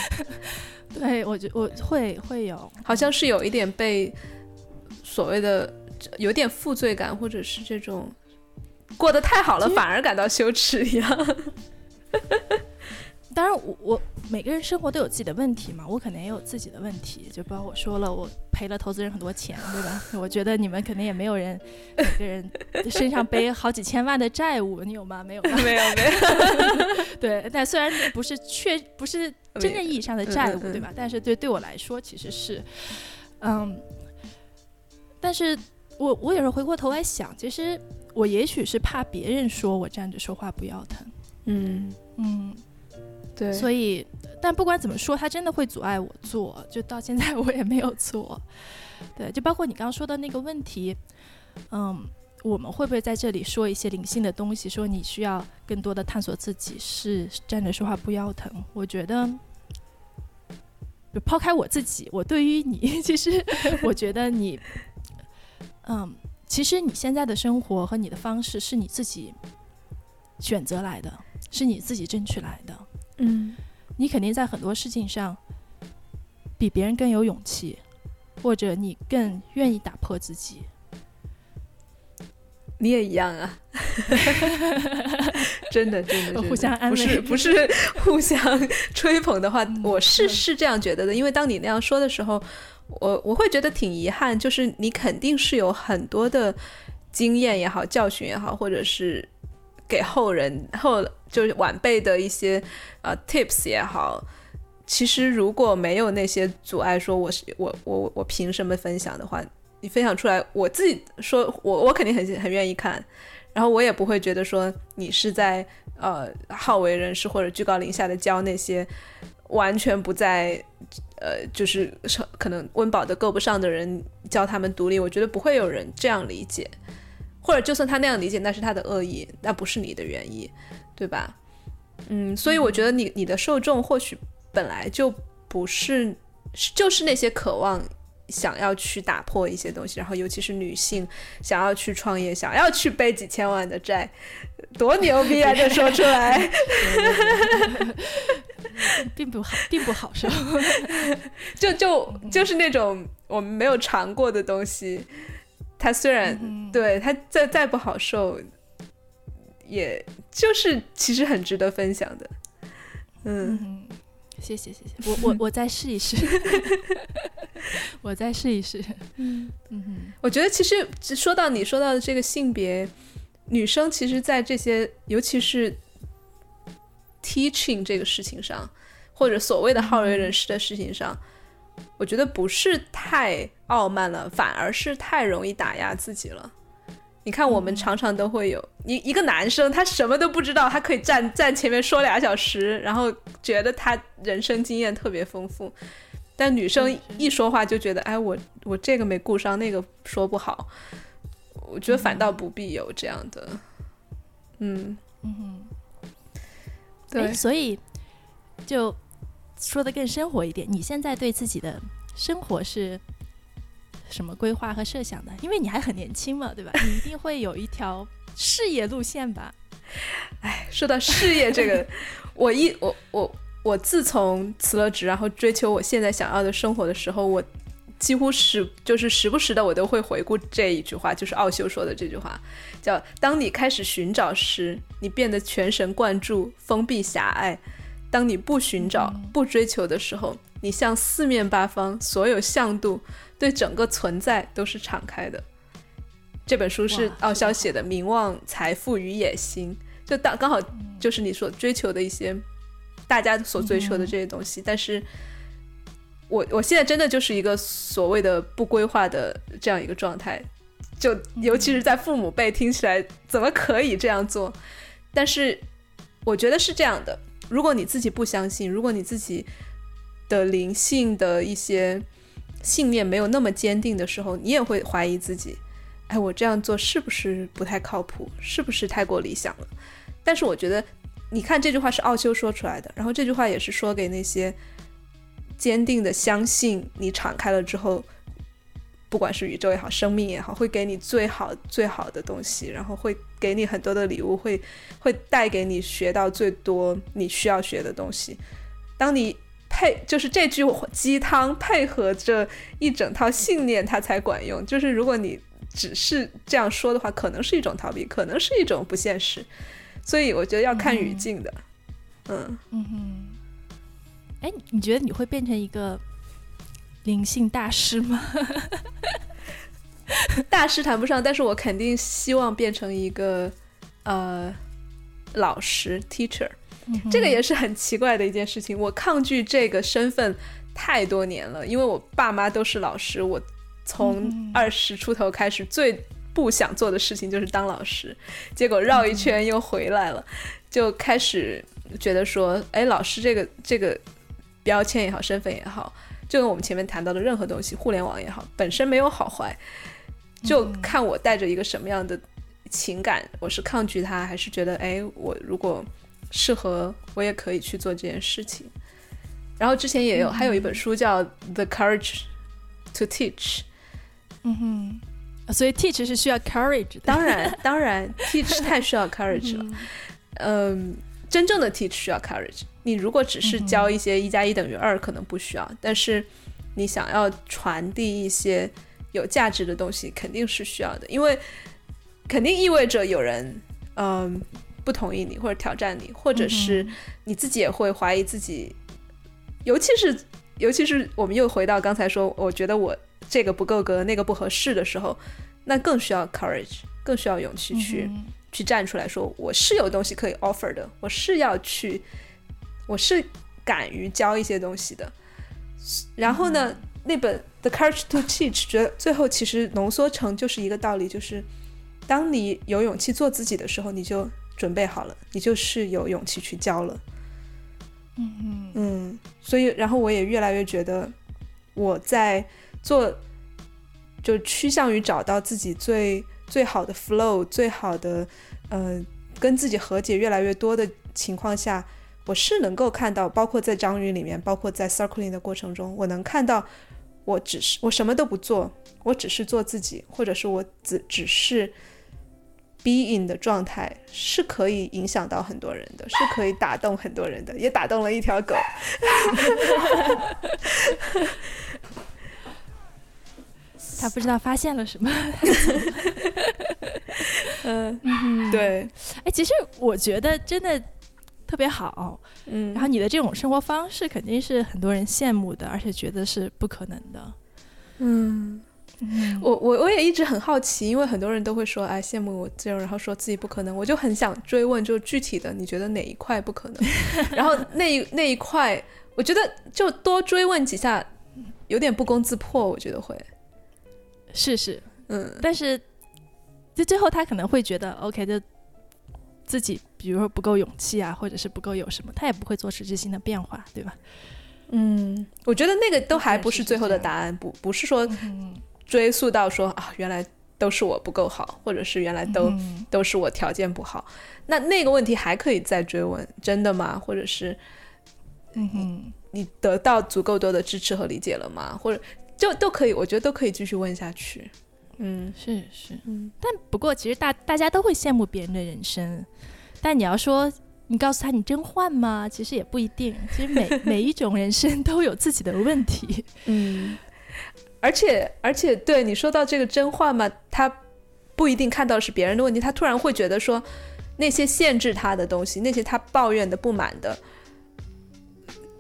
对我觉我会会有，好像是有一点被所谓的有点负罪感，或者是这种过得太好了反而感到羞耻一样。当然我我每个人生活都有自己的问题嘛，我可能也有自己的问题，就包括我说了，我赔了投资人很多钱，对吧？我觉得你们肯定也没有人每个人身上背好几千万的债务，你有吗？没有，没有，没有。对，但虽然不是确不是真正意义上的债务，对吧？但是对对我来说其实是，嗯，但是我我有时候回过头来想，其实我也许是怕别人说我站着说话不腰疼，嗯嗯。对，所以，但不管怎么说，他真的会阻碍我做，就到现在 我也没有做。对，就包括你刚刚说的那个问题，嗯，我们会不会在这里说一些灵性的东西？说你需要更多的探索自己，是站着说话不腰疼。我觉得，抛开我自己，我对于你，其实我觉得你，嗯，其实你现在的生活和你的方式是你自己选择来的，是你自己争取来的。嗯，你肯定在很多事情上比别人更有勇气，或者你更愿意打破自己。你也一样啊，真 的真的，互相安慰，不是不是互相吹捧的话，我是是这样觉得的。因为当你那样说的时候，我我会觉得挺遗憾，就是你肯定是有很多的经验也好，教训也好，或者是给后人后。就是晚辈的一些呃 tips 也好，其实如果没有那些阻碍，说我是我我我凭什么分享的话，你分享出来，我自己说我我肯定很很愿意看，然后我也不会觉得说你是在呃好为人师或者居高临下的教那些完全不在呃就是可能温饱都够不上的人教他们独立，我觉得不会有人这样理解，或者就算他那样理解，那是他的恶意，那不是你的原意。对吧？嗯，所以我觉得你你的受众或许本来就不是，就是那些渴望想要去打破一些东西，然后尤其是女性想要去创业，想要去背几千万的债，多牛逼啊！这说出来，并不好，并不好受，就就就是那种我们没有尝过的东西，它虽然对他再再不好受。也就是其实很值得分享的，嗯，谢谢谢谢，我我我再试一试，我再试一试，嗯。嗯，我觉得其实说到你说到的这个性别，女生其实，在这些尤其是 teaching 这个事情上，或者所谓的好为人师的事情上，我觉得不是太傲慢了，反而是太容易打压自己了。你看，我们常常都会有一一个男生，他什么都不知道，他可以站站前面说俩小时，然后觉得他人生经验特别丰富。但女生一说话就觉得，哎，我我这个没顾上，那个说不好。我觉得反倒不必有这样的，嗯嗯，对，所以就说的更生活一点，你现在对自己的生活是？什么规划和设想的？因为你还很年轻嘛，对吧？你一定会有一条事业路线吧？哎，说到事业这个，我一我我我自从辞了职，然后追求我现在想要的生活的时候，我几乎是就是时不时的我都会回顾这一句话，就是奥修说的这句话，叫“当你开始寻找时，你变得全神贯注、封闭狭隘；当你不寻找、不追求的时候，你向四面八方所有向度。”对整个存在都是敞开的。这本书是奥肖写的，《名望、财富与野心》，就当刚好就是你所追求的一些，大家所追求的这些东西。但是，我我现在真的就是一个所谓的不规划的这样一个状态，就尤其是在父母辈听起来怎么可以这样做？但是我觉得是这样的：如果你自己不相信，如果你自己的灵性的一些。信念没有那么坚定的时候，你也会怀疑自己。哎，我这样做是不是不太靠谱？是不是太过理想了？但是我觉得，你看这句话是奥修说出来的，然后这句话也是说给那些坚定的相信你敞开了之后，不管是宇宙也好，生命也好，会给你最好最好的东西，然后会给你很多的礼物，会会带给你学到最多你需要学的东西。当你。配就是这句鸡汤配合着一整套信念，它才管用。就是如果你只是这样说的话，可能是一种逃避，可能是一种不现实。所以我觉得要看语境的。嗯嗯哼，哎，你觉得你会变成一个灵性大师吗？大师谈不上，但是我肯定希望变成一个呃老师 teacher。这个也是很奇怪的一件事情。我抗拒这个身份太多年了，因为我爸妈都是老师。我从二十出头开始，最不想做的事情就是当老师，结果绕一圈又回来了，就开始觉得说，哎，老师这个这个标签也好，身份也好，就跟我们前面谈到的任何东西，互联网也好，本身没有好坏，就看我带着一个什么样的情感，我是抗拒它，还是觉得，哎，我如果。适合我也可以去做这件事情，然后之前也有还有一本书叫《The Courage to Teach》，嗯哼，所以 teach 是需要 courage 的，当然当然 teach 太需要 courage 了，嗯，真正的 teach 需要 courage。你如果只是教一些一加一等于二，可能不需要，但是你想要传递一些有价值的东西，肯定是需要的，因为肯定意味着有人，嗯。不同意你，或者挑战你，或者是你自己也会怀疑自己，尤其是尤其是我们又回到刚才说，我觉得我这个不够格，那个不合适的时候，那更需要 courage，更需要勇气去去站出来说，我是有东西可以 offer 的，我是要去，我是敢于教一些东西的。然后呢，那本 The Courage to Teach，觉得最后其实浓缩成就是一个道理，就是当你有勇气做自己的时候，你就。准备好了，你就是有勇气去教了。嗯嗯嗯，所以然后我也越来越觉得我在做，就趋向于找到自己最最好的 flow，最好的呃跟自己和解越来越多的情况下，我是能够看到，包括在章鱼里面，包括在 circling 的过程中，我能看到我只是我什么都不做，我只是做自己，或者是我只只是。being 的状态是可以影响到很多人的，是可以打动很多人的，也打动了一条狗。他不知道发现了什么。嗯，对。哎，其实我觉得真的特别好。嗯。然后你的这种生活方式肯定是很多人羡慕的，而且觉得是不可能的。嗯。我我我也一直很好奇，因为很多人都会说，哎，羡慕我这样，然后说自己不可能，我就很想追问，就具体的，你觉得哪一块不可能？然后那那一块，我觉得就多追问几下，有点不攻自破，我觉得会，是是，嗯，但是就最后他可能会觉得，OK，就自己比如说不够勇气啊，或者是不够有什么，他也不会做实质性的变化，对吧？嗯，我觉得那个都还不是最后的答案，不不是说。追溯到说啊，原来都是我不够好，或者是原来都都是我条件不好，那那个问题还可以再追问，真的吗？或者是，嗯哼，你得到足够多的支持和理解了吗？或者就都可以，我觉得都可以继续问下去。嗯，是是，嗯，但不过其实大大家都会羡慕别人的人生，但你要说你告诉他你真换吗？其实也不一定，其实每 每一种人生都有自己的问题。嗯。而且，而且，对你说到这个真换嘛，他不一定看到是别人的问题，他突然会觉得说，那些限制他的东西，那些他抱怨的、不满的，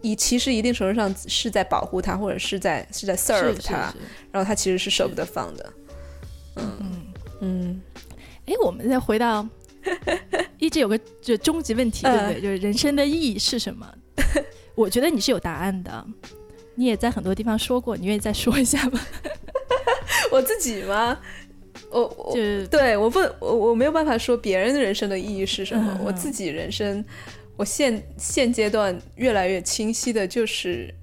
以其实一定程度上是在保护他，或者是在是在 serve 他，然后他其实是舍不得放的。嗯嗯，哎，我们再回到，一直有个就终极问题，对不对？就是人生的意义是什么？我觉得你是有答案的。你也在很多地方说过，你愿意再说一下吗？我自己吗？我我对我不我我没有办法说别人的人生的意义是什么。我自己人生，我现现阶段越来越清晰的就是，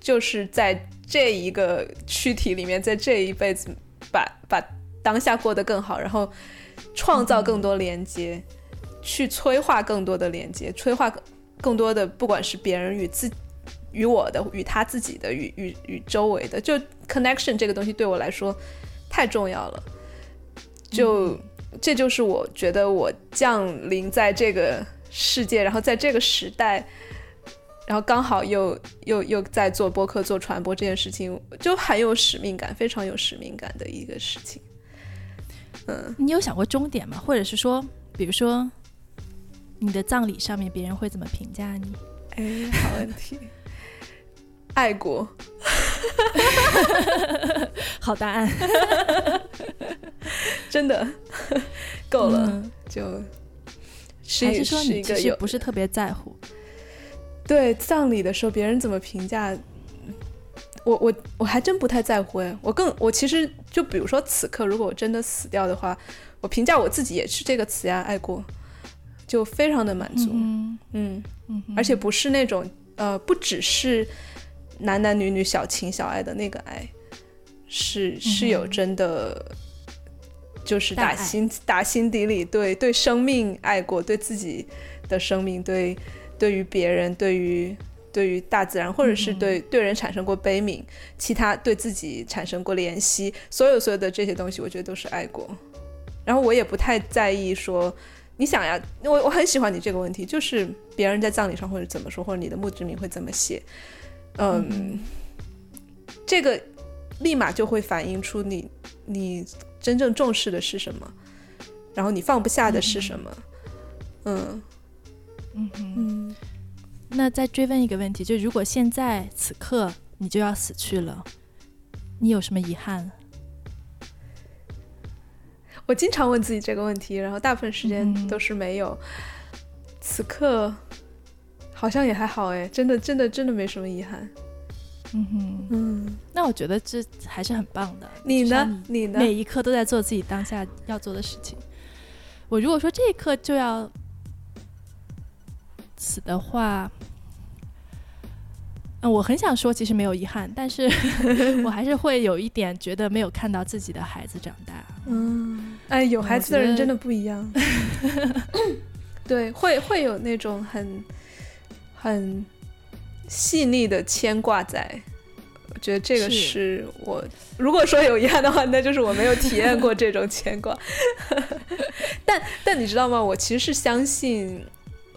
就是在这一个躯体里面，在这一辈子把把当下过得更好，然后创造更多连接，去催化更多的连接，催化更多的不管是别人与自。与我的，与他自己的，与与与周围的，就 connection 这个东西对我来说太重要了。就这就是我觉得我降临在这个世界，然后在这个时代，然后刚好又又又在做播客、做传播这件事情，就很有使命感，非常有使命感的一个事情。嗯，你有想过终点吗？或者是说，比如说，你的葬礼上面别人会怎么评价你？哎，好问题。爱国，好答案，真的够了，嗯就还是说你其实不是特别在乎？对葬礼的时候别人怎么评价，我我我还真不太在乎哎，我更我其实就比如说此刻如果我真的死掉的话，我评价我自己也是这个词呀，爱过，就非常的满足，嗯嗯，嗯，而且不是那种呃不只是男男女女小情小爱的那个爱，是是有真的。就是打心打心底里对对生命爱过，对自己的生命，对对于别人，对于对于大自然，或者是嗯对、对人产生过悲悯，其他对自己产生过怜惜，所有所有的这些东西，我觉得都是爱过。然后我也不太在意说你想呀，我我很喜欢你这个问题，就是别人在葬礼上或者怎么说，或者你的墓志铭会怎么写，嗯，这个立马就会反映出你你真正重视的是什么，然后你放不下的是什么，嗯。嗯哼。嗯那再追问一个问题，就如果现在此刻你就要死去了，你有什么遗憾？我经常问自己这个问题，然后大部分时间嗯都是没有。此刻好像也还好哎，真的真的真的没什么遗憾。嗯哼，嗯，那我觉得这还是很棒的。你呢？你呢？每一刻都在做自己当下要做的事情。我如果说这一刻就要死的话，嗯，我很想说其实没有遗憾，但是 我还是会有一点觉得没有看到自己的孩子长大。嗯，哎，有孩子的人真的不一样。对，会会有那种很很细腻的牵挂在。我觉得这个是是我，如果说有遗憾的话，那就是我没有体验过这种牵挂。但但你知道吗？我其实是相信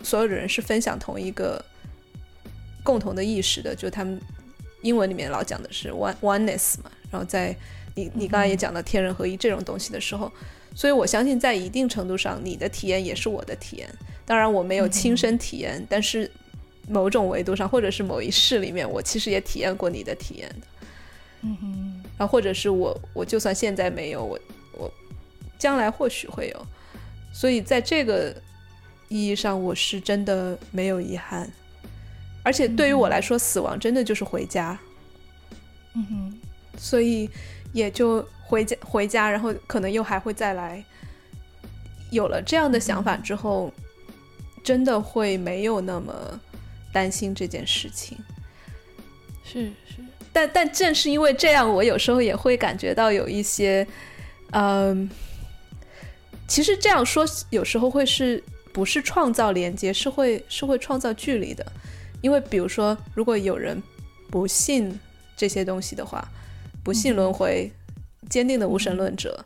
所有的人是分享同一个共同的意识的，就他们英文里面老讲的是 one oneness 嘛，然后在你你刚才也讲到天人合一这种东西的时候，所以我相信在一定程度上，你的体验也是我的体验。当然我没有亲身体验，但是某种维度上，或者是某一世里面，我其实也体验过你的体验的。嗯哼，然后或者是我我就算现在没有，我我将来或许会有。所以在这个意义上，我是真的没有遗憾。而且对于我来说，死亡真的就是回家。嗯哼，所以也就回家回家，然后可能又还会再来。有了这样的想法之后，真的会没有那么担心这件事情。是是，但但正是因为这样，我有时候也会感觉到有一些，嗯、其实这样说有时候会是不是创造连接，是会是会创造距离的。因为比如说，如果有人不信这些东西的话，不信轮回，坚定的无神论者，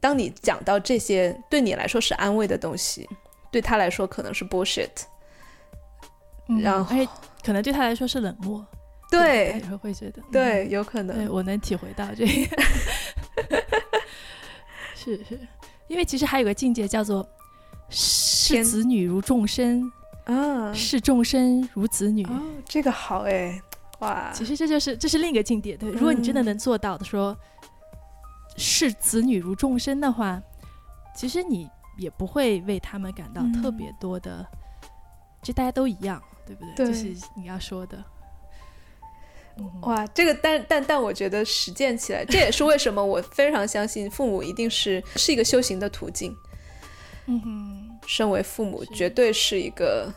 当你讲到这些对你来说是安慰的东西，对他来说可能是 bullshit。嗯然后可能对他来说是冷漠，他对也会会觉得，嗯对，有可能对，能。我能体会到这个，是是，因为其实还有个境界叫做视子女如众生，啊，视众生如子女。哦，这个好哎，哇，其实这就是这是另一个境界。对，如果你真的嗯能做到的说视子女如众生的话，其实你也不会为他们感到特嗯别多的，这大家都一样，对不对？对就是你要说的。哇，这个但但但我觉得实践起来，这也是为什么我非常相信父母一定是是一个修行的途径。嗯哼，身为父母，绝对是一个，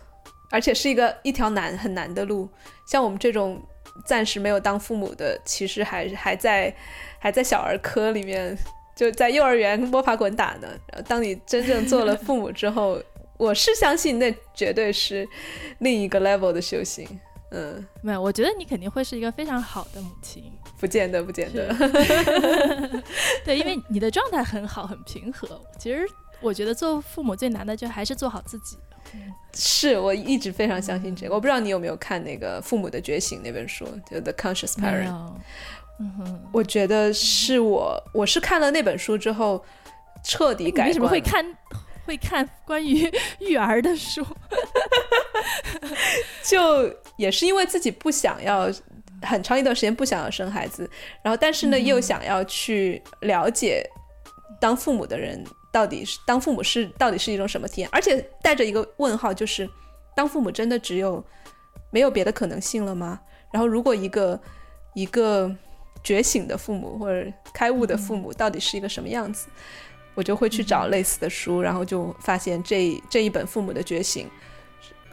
而且是一个一条难很难的路。像我们这种暂时没有当父母的，其实还还在还在小儿科里面，就在幼儿园摸爬滚打呢。然后当你真正做了父母之后，我是相信那绝对是另一个 level 的修行。嗯，没有，我觉得你肯定会是一个非常好的母亲。不见得，不见得。对，因为你的状态很好，很平和。其实我觉得做父母最难的就还是做好自己。是我一直非常相信这个。我不知道你有没有看那个《父母的觉醒》那本书，就《The Conscious Parent》。嗯哼，我觉得是我，我是看了那本书之后彻底改观。为什么会看会看关于 育儿的书，就也是因为自己不想要很长一段时间不想要生孩子，然后但是呢又想要去了解当父母的人到底是当父母是到底是一种什么体验，而且带着一个问号，就是当父母真的只有没有别的可能性了吗？然后如果一个一个觉醒的父母或者开悟的父母到底是一个什么样子？我就会去找类似的书，然后就发现这这一本《父母的觉醒》，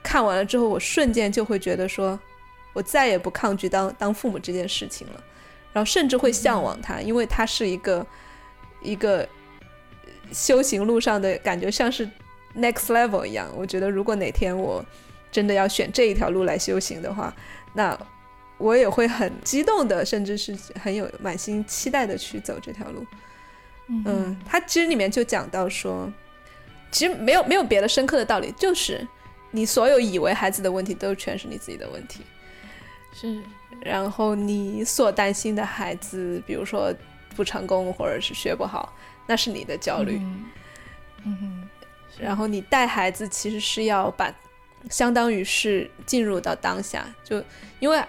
看完了之后，我瞬间就会觉得说，我再也不抗拒当当父母这件事情了，然后甚至会向往它，因为它是一个一个修行路上的感觉，像是 next level 一样。我觉得如果哪天我真的要选这一条路来修行的话，那我也会很激动的，甚至是很有满心期待的去走这条路。嗯，他其实里面就讲到说，其实没有没有别的深刻的道理，就是你所有以为孩子的问题都全是你自己的问题，是。然后你所担心的孩子，比如说不成功或者是学不好，那是你的焦虑。嗯哼。然后你带孩子其实是要把，相当于是进入到当下，就因为。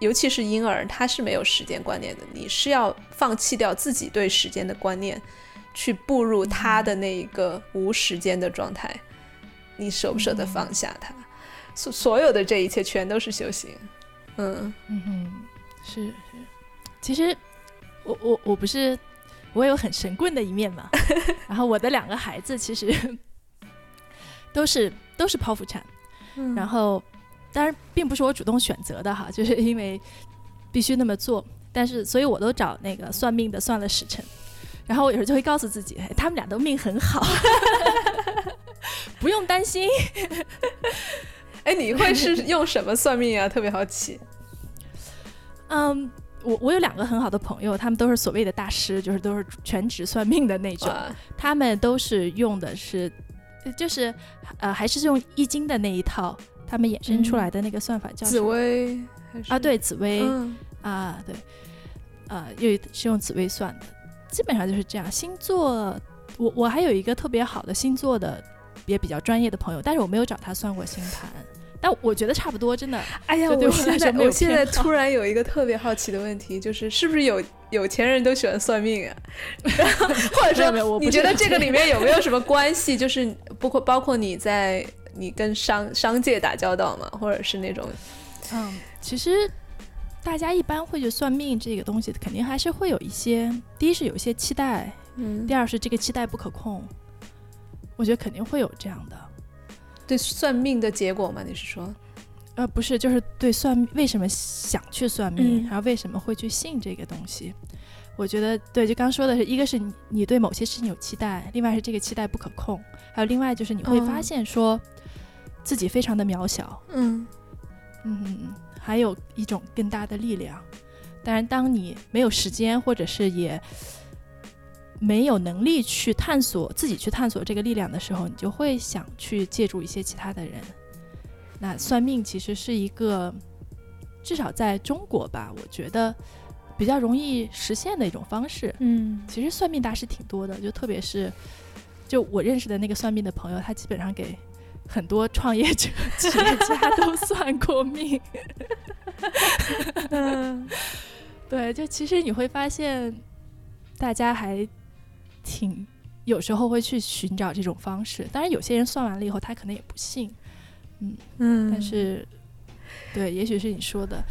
尤其是婴儿，他是没有时间观念的。你是要放弃掉自己对时间的观念，去步入他的那一个无时间的状态。你舍不舍得放下他？所所有的这一切，全都是修行。嗯嗯哼，是是。其实我我我不是我有很神棍的一面嘛。然后我的两个孩子其实 都是都是剖腹产，然后。当然，并不是我主动选择的哈，就是因为必须那么做。但是，所以我都找那个算命的算了时辰，然后我有时候就会告诉自己，他们俩都命很好，不用担心。哎，你会是用什么算命啊？特别好奇。嗯，我我有两个很好的朋友，他们都是所谓的大师，就是都是全职算命的那种。他们都是用的是，就是呃，还是用易经的那一套。他们衍生出来的那个算法叫紫薇啊，对紫薇啊，对，呃，又是用紫薇算的，基本上就是这样。星座，我我还有一个特别好的星座的也比较专业的朋友，但是我没有找他算过星盘，但我觉得差不多，真的。哎呀，我现在我现在突然有一个特别好奇的问题，就是是不是有有钱人都喜欢算命啊？或者说，你觉得这个里面有没有什么关系？就是包括包括你在。你跟商商界打交道嘛，或者是那种，嗯，其实大家一般会去算命这个东西，肯定还是会有一些，第一是有一些期待，嗯，第二是这个期待不可控，我觉得肯定会有这样的。对算命的结果吗？你是说？呃，不是，就是对算为什么想去算命，然后为什么会去信这个东西？我觉得对，就刚说的是一个是你你对某些事情有期待，另外是这个期待不可控，还有另外就是你会发现说。自己非常的渺小，嗯嗯，还有一种更大的力量。当然，当你没有时间，或者是也没有能力去探索自己去探索这个力量的时候，你就会想去借助一些其他的人。那算命其实是一个，至少在中国吧，我觉得比较容易实现的一种方式。嗯，其实算命大师挺多的，就特别是就我认识的那个算命的朋友，他基本上给。很多创业者、企业家都算过命，嗯，对，就其实你会发现，大家还挺有时候会去寻找这种方式。当然，有些人算完了以后，他可能也不信，嗯嗯。但是，对，也许是你说的，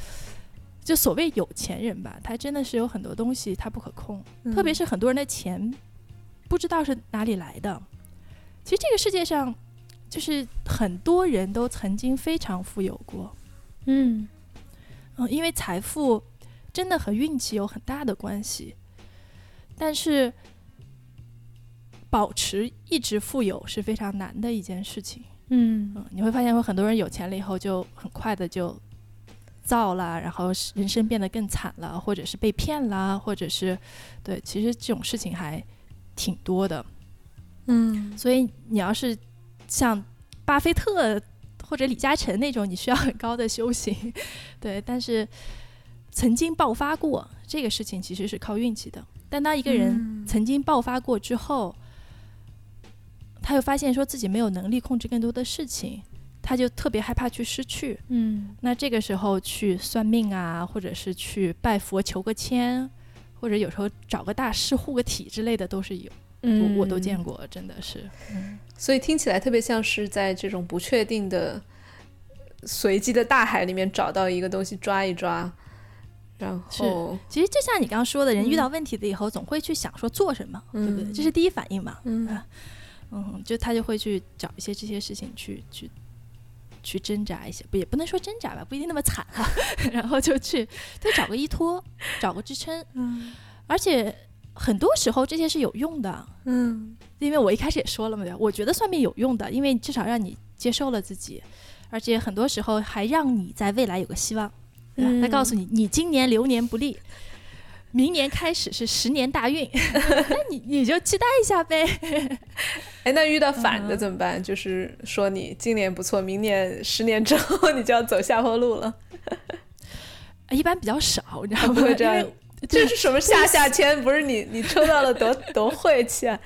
就所谓有钱人吧，他真的是有很多东西他不可控，特别是很多人的钱不知道是哪里来的。其实这个世界上。就是很多人都曾经非常富有过，嗯嗯，因为财富真的和运气有很大的关系，但是保持一直富有是非常难的一件事情，嗯嗯，你会发现有很多人有钱了以后就很快的就造了，然后人生变得更惨了，或者是被骗了，或者是对，其实这种事情还挺多的，嗯，所以你要是。像巴菲特或者李嘉诚那种，你需要很高的修行，对。但是曾经爆发过这个事情，其实是靠运气的。但当一个人曾经爆发过之后，他又发现说自己没有能力控制更多的事情，他就特别害怕去失去。嗯那这个时候去算命啊，或者是去拜佛求个签，或者有时候找个大师护个体之类的都是有，嗯我我都见过，真的是。所以听起来特别像是在这种不确定的、随机的大海里面找到一个东西抓一抓，然后其实就像你刚刚说的，人遇到问题了以后，总会去想说做什么，对不对？嗯这是第一反应嘛。嗯 嗯，就他就会去找一些这些事情去去去挣扎一些，不也不能说挣扎吧，不一定那么惨哈、然后就去再找个依托，找个支撑，嗯而且很多时候这些是有用的，嗯因为我一开始也说了嘛，对吧我觉得算命有用的，因为至少让你接受了自己，而且很多时候还让你在未来有个希望，对吧？嗯他告诉你，你今年流年不利。明年开始是十年大运，那你你就期待一下呗。哎，那遇到反的怎么办？就是说你今年不错，明年十年之后你就要走下坡路了，一般比较少，你知道吗？不会这样这是什么下下签？不是你你抽到了多 多晦气啊！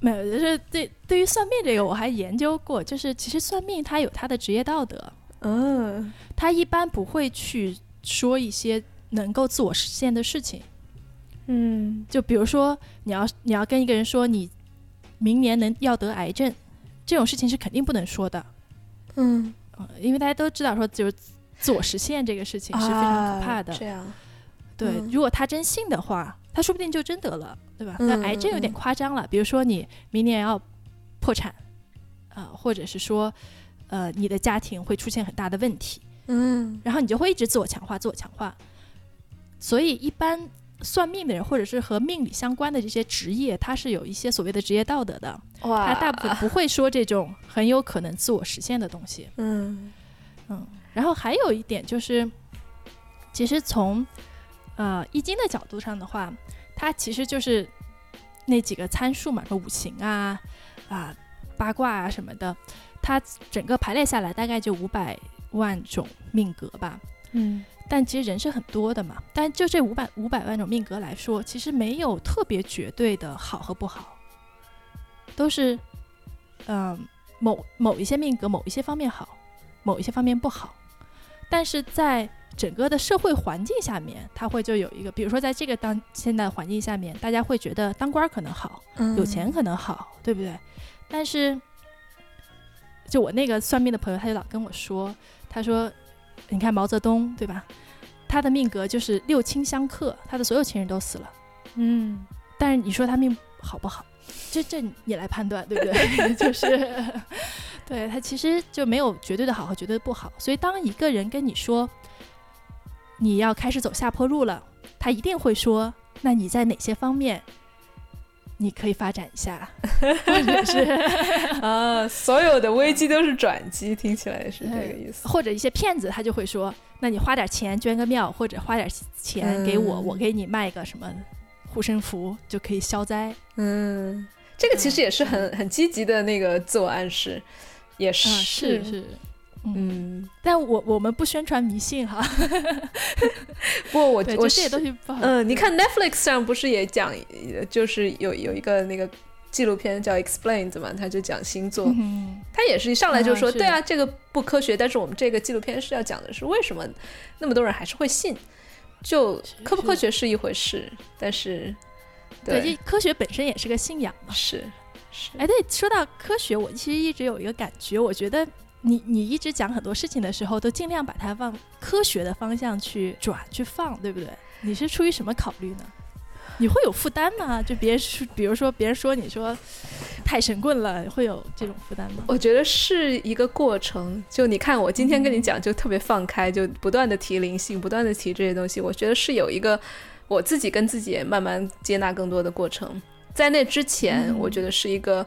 没有，就是对对于算命这个，我还研究过，就是其实算命它有它的职业道德，嗯他一般不会去说一些能够自我实现的事情。嗯就比如说，你要你要跟一个人说你明年能要得癌症，这种事情是肯定不能说的，嗯，嗯，因为大家都知道说就是自我实现这个事情是非常可怕的。啊这样，对，嗯如果他真信的话，他说不定就真得了，对吧？嗯那癌症有点嗯夸张了，比如说你明年要破产，啊、或者是说，呃，你的家庭会出现很大的问题，嗯然后你就会一直自我强化，自我强化。所以一般算命的人，或者是和命理相关的这些职业，他是有一些所谓的职业道德的，哇，他大部分不会说这种很有可能自我实现的东西。嗯嗯，然后还有一点就是，其实从呃易经的角度上的话，它其实就是那几个参数嘛，说五行啊啊八卦啊什么的，它整个排列下来大概就五百万种命格吧。嗯但其实人是很多的嘛，但就这五百五百万种命格来说，其实没有特别绝对的好和不好，都是嗯、某某一些命格某一些方面好，某一些方面不好，但是在整个的社会环境下面，他会就有一个，比如说在这个当现在环境下面，大家会觉得当官儿可能好，嗯有钱可能好，对不对？但是，就我那个算命的朋友，他就老跟我说，他说，你看毛泽东对吧？他的命格就是六亲相克，他的所有亲人都死了。嗯但是你说他命好不好？这这你来判断，对不对？就是，对他其实就没有绝对的好和绝对的不好。所以当一个人跟你说你要开始走下坡路了，他一定会说，那你在哪些方面你可以发展一下，或者是 啊，所有的危机都是转机，听起来是这个意思。或者一些骗子，他就会说，那你花点钱捐个庙，或者花点钱给我，嗯。我给你卖个什么护身符就可以消灾。嗯，这个其实也是很很积极的那个自我暗示，也啊，是是，嗯，嗯，但我我们不宣传迷信哈，不过我对，我就这些东西不好。嗯，你看 Netflix 上不是也讲，呃就是有有一个那个纪录片叫 Explained 嘛，他就讲星座，嗯，他也是一上来就说，啊对啊，这个不科学，但是我们这个纪录片是要讲的是为什么那么多人还是会信，就科不科学是一回事，但是对，科学本身也是个信仰嘛。是是，哎，对，说到科学，我其实一直有一个感觉，我觉得你你一直讲很多事情的时候，都尽量把它往科学的方向去转去放，对不对？你是出于什么考虑呢？你会有负担吗？就别人说，比如说别人说你说太神棍了，会有这种负担吗？我觉得是一个过程。就你看，我今天跟你讲，就特别放开，就不断的提灵性，不断的提这些东西。我觉得是有一个我自己跟自己也慢慢接纳更多的过程。在那之前，嗯我觉得是一个，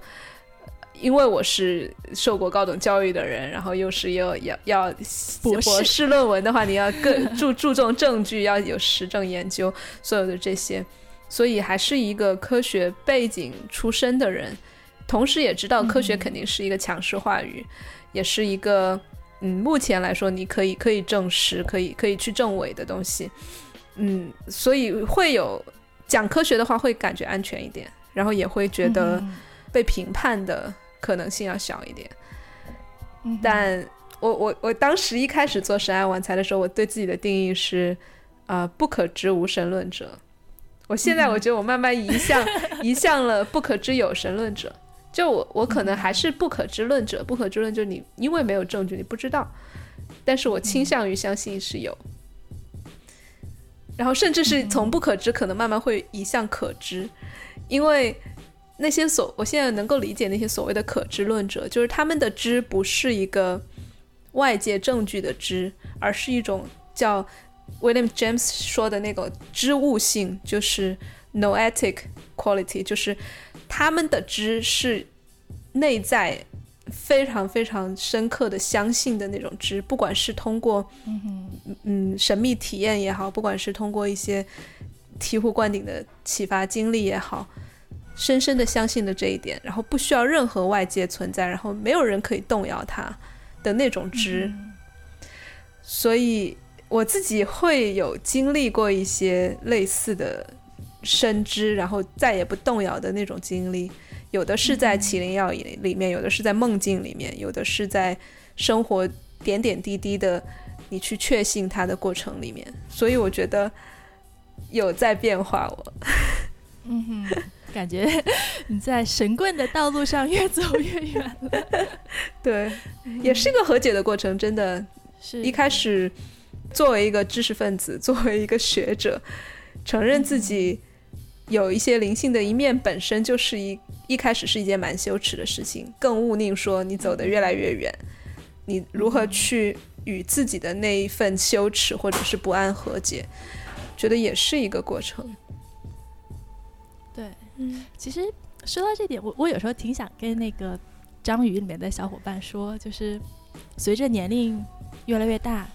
因为我是受过高等教育的人，然后又是要要要博士论文的话，你要更注注重证据，要有实证研究，所有的这些，所以还是一个科学背景出身的人，同时也知道科学嗯肯定是一个强势话语，也是一个嗯，目前来说你可以 可以证实、可以可以去证伪的东西，嗯，所以会有讲科学的话会感觉安全一点，然后也会觉得。嗯被评判的可能性要小一点。嗯但我我我当时一开始做神爱玩财的时候，我对自己的定义是，呃，不可知无神论者。我现在我觉得我慢慢移向、移向了不可知有神论者。就我我可能还是不可知论者，不可知论就你因为没有证据你不知道，但是我倾向于相信是有。然后甚至是从不可知可能慢慢会移向可知，因为那些所我现在能够理解那些所谓的可知论者，就是他们的知不是一个外界证据的知，而是一种叫 William James 说的那个知物性，就是 noetic quality，就是他们的知是内在非常非常深刻的相信的那种知，不管是通过嗯嗯神秘体验也好，不管是通过一些醍醐灌顶的启发经历也好，深深的相信了这一点，然后不需要任何外界存在，然后没有人可以动摇它的那种知。所以我自己会有经历过一些类似的深知，然后再也不动摇的那种经历。有的是在麒麟药里里面，有的是在梦境里面，有的是在生活点点滴滴的你去确信它的过程里面。所以我觉得有在变化我。嗯哼，感觉你在神棍的道路上越走越远了。对，也是一个和解的过程，真的。是一开始作为一个知识分子，作为一个学者，承认自己有一些灵性的一面，本身就是一一开始是一件蛮羞耻的事情，更勿宁说你走得越来越远，你如何去与自己的那一份羞耻或者是不安和解，觉得也是一个过程。对，嗯其实说到这点，我我有时候挺想跟那个章鱼里面的小伙伴说，就是随着年龄越来越大，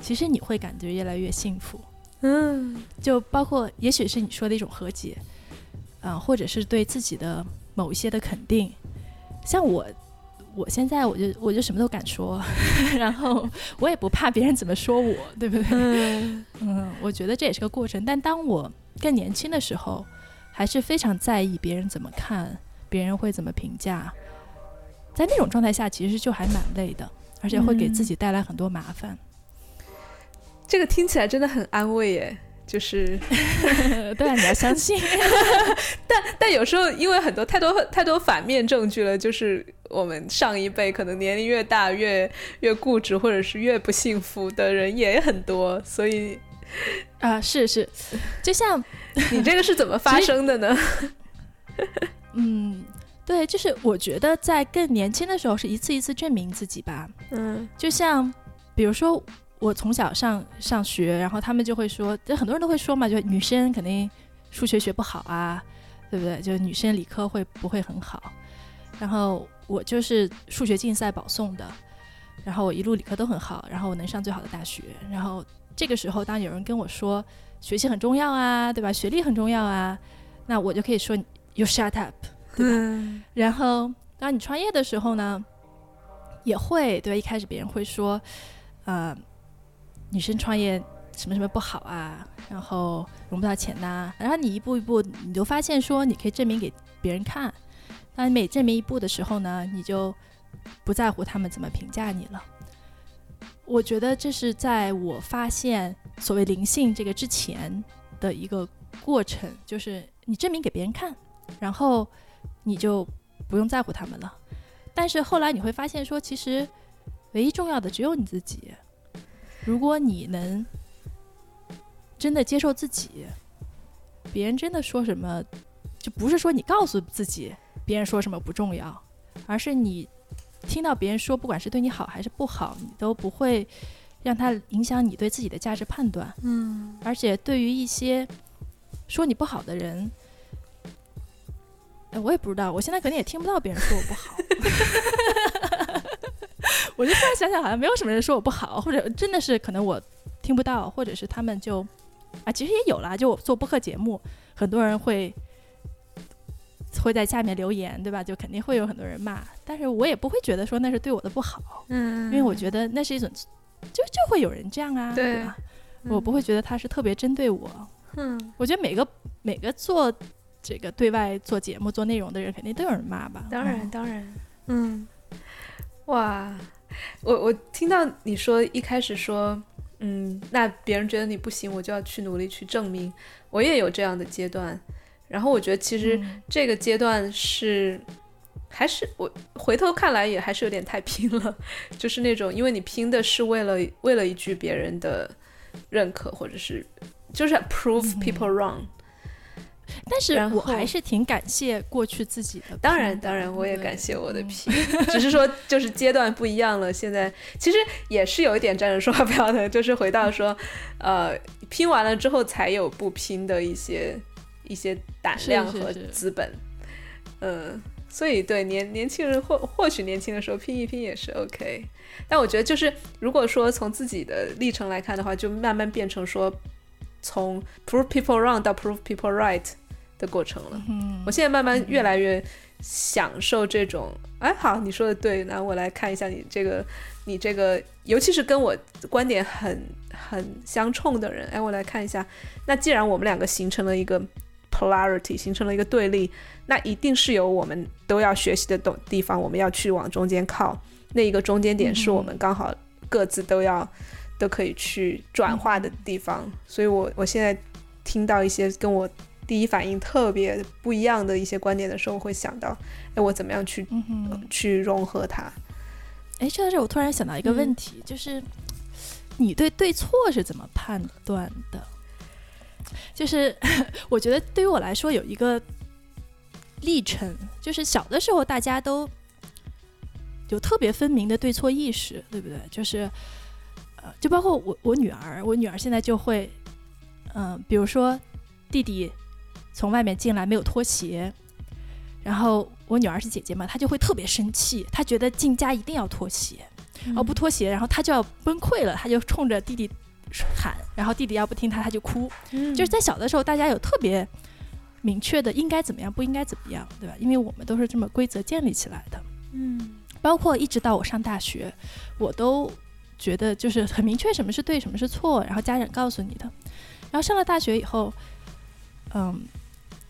其实你会感觉越来越幸福。嗯就包括也许是你说的一种和解，啊、或者是对自己的某一些的肯定。像我，我现在我就我就什么都敢说，然后我也不怕别人怎么说我，对不对？嗯嗯，我觉得这也是个过程。但当我更年轻的时候，还是非常在意别人怎么看，别人会怎么评价。在那种状态下，其实就还蛮累的，而且会给自己带来很多麻烦。这个听起来真的很安慰耶，就是。对啊，你要相信。但有时候因为很多太多太多反面证据了，就是我们上一辈可能年龄越大越越固执，或者是越不幸福的人也很多，所以 啊，是是，就像 你这个是怎么发生的呢？嗯，对，就是我觉得在更年轻的时候是一次一次证明自己吧。嗯就像比如说我从小上上学，然后他们就会说，就很多人都会说嘛，就女生肯定数学学不好啊，对不对？就女生理科会不会很好？然后我就是数学竞赛保送的，然后我一路理科都很好，然后我能上最好的大学。然后这个时候，当有人跟我说学习很重要啊，对吧？学历很重要啊，那我就可以说 you shut up，对吧？嗯然后当你创业的时候呢，也会对吧？一开始别人会说，呃，女生创业什么什么不好啊，然后融不到钱呐、然后你一步一步，你就发现说你可以证明给别人看。当你每证明一步的时候呢，你就不在乎他们怎么评价你了。我觉得这是在我发现所谓灵性这个之前的一个过程，就是你证明给别人看，然后你就不用在乎他们了。但是后来你会发现说，其实唯一重要的只有你自己。如果你能真的接受自己，别人真的说什么，就不是说你告诉自己别人说什么不重要，而是你听到别人说，不管是对你好还是不好，你都不会让他影响你对自己的价值判断。嗯而且对于一些说你不好的人，呃我也不知道，我现在可能也听不到别人说我不好。我就突然想想，好像没有什么人说我不好，或者真的是可能我听不到，或者是他们就啊，其实也有啦，就我做播客节目，很多人会会在下面留言，对吧？就肯定会有很多人骂，但是我也不会觉得说那是对我的不好，嗯因为我觉得那是一种，就就会有人这样啊，对吧？我不会觉得他是特别针对我。嗯我觉得每个每个做这个对外做节目、做内容的人，肯定都有人骂吧？当然，当然，嗯，哇，我我听到你说一开始说，嗯，那别人觉得你不行，我就要去努力去证明。我也有这样的阶段，然后我觉得其实这个阶段是，还是我回头看来也还是有点太拼了，就是那种因为你拼的是为了为了一句别人的认可，或者是就是 prove people wrong。但是我还是挺感谢过去自己的。当然，当然，我也感谢我的拼，只是说就是阶段不一样了。现在其实也是有一点站着说话不腰疼，就是回到说，呃，拼完了之后才有不拼的一些一些胆量和资本。嗯，所以对年年轻人或或许年轻的时候拼一拼也是 OK。但我觉得就是如果说从自己的历程来看的话，就慢慢变成说。从 prove people wrong 到 prove people right 的过程了。嗯，我现在慢慢越来越享受这种。哎，好，你说的对。那我来看一下你这个，你这个，尤其是跟我观点很很相冲的人。哎，我来看一下。那既然我们两个形成了一个 polarity，形成了一个对立，那一定是有我们都要学习的东地方，我们要去往中间靠。那一个中间点是我们刚好各自都要。都可以去转化的地方，所以我我现在听到一些跟我第一反应特别不一样的一些观点的时候，我会想到，哎，我怎么样去去融合它？哎，说到这，我突然想到一个问题，就是你对对错是怎么判断的？就是 我觉得对于我来说有一个历程，就是小的时候大家都有特别分明的对错意识，对不对？就是呃。就包括我，我女儿，我女儿现在就会，嗯，比如说弟弟从外面进来没有脱鞋，然后我女儿是姐姐嘛，她就会特别生气，她觉得进家一定要脱鞋，然后不脱鞋，然后她就要崩溃了，她就冲着弟弟喊，然后弟弟要不听他他就哭。就是在小的时候，大家有特别明确的应该怎么样，不应该怎么样，对吧？因为我们都是这么规则建立起来的。嗯，包括一直到我上大学，我都。觉得就是很明确什么是对，什么是错，然后家长告诉你的。然后上了大学以后，嗯，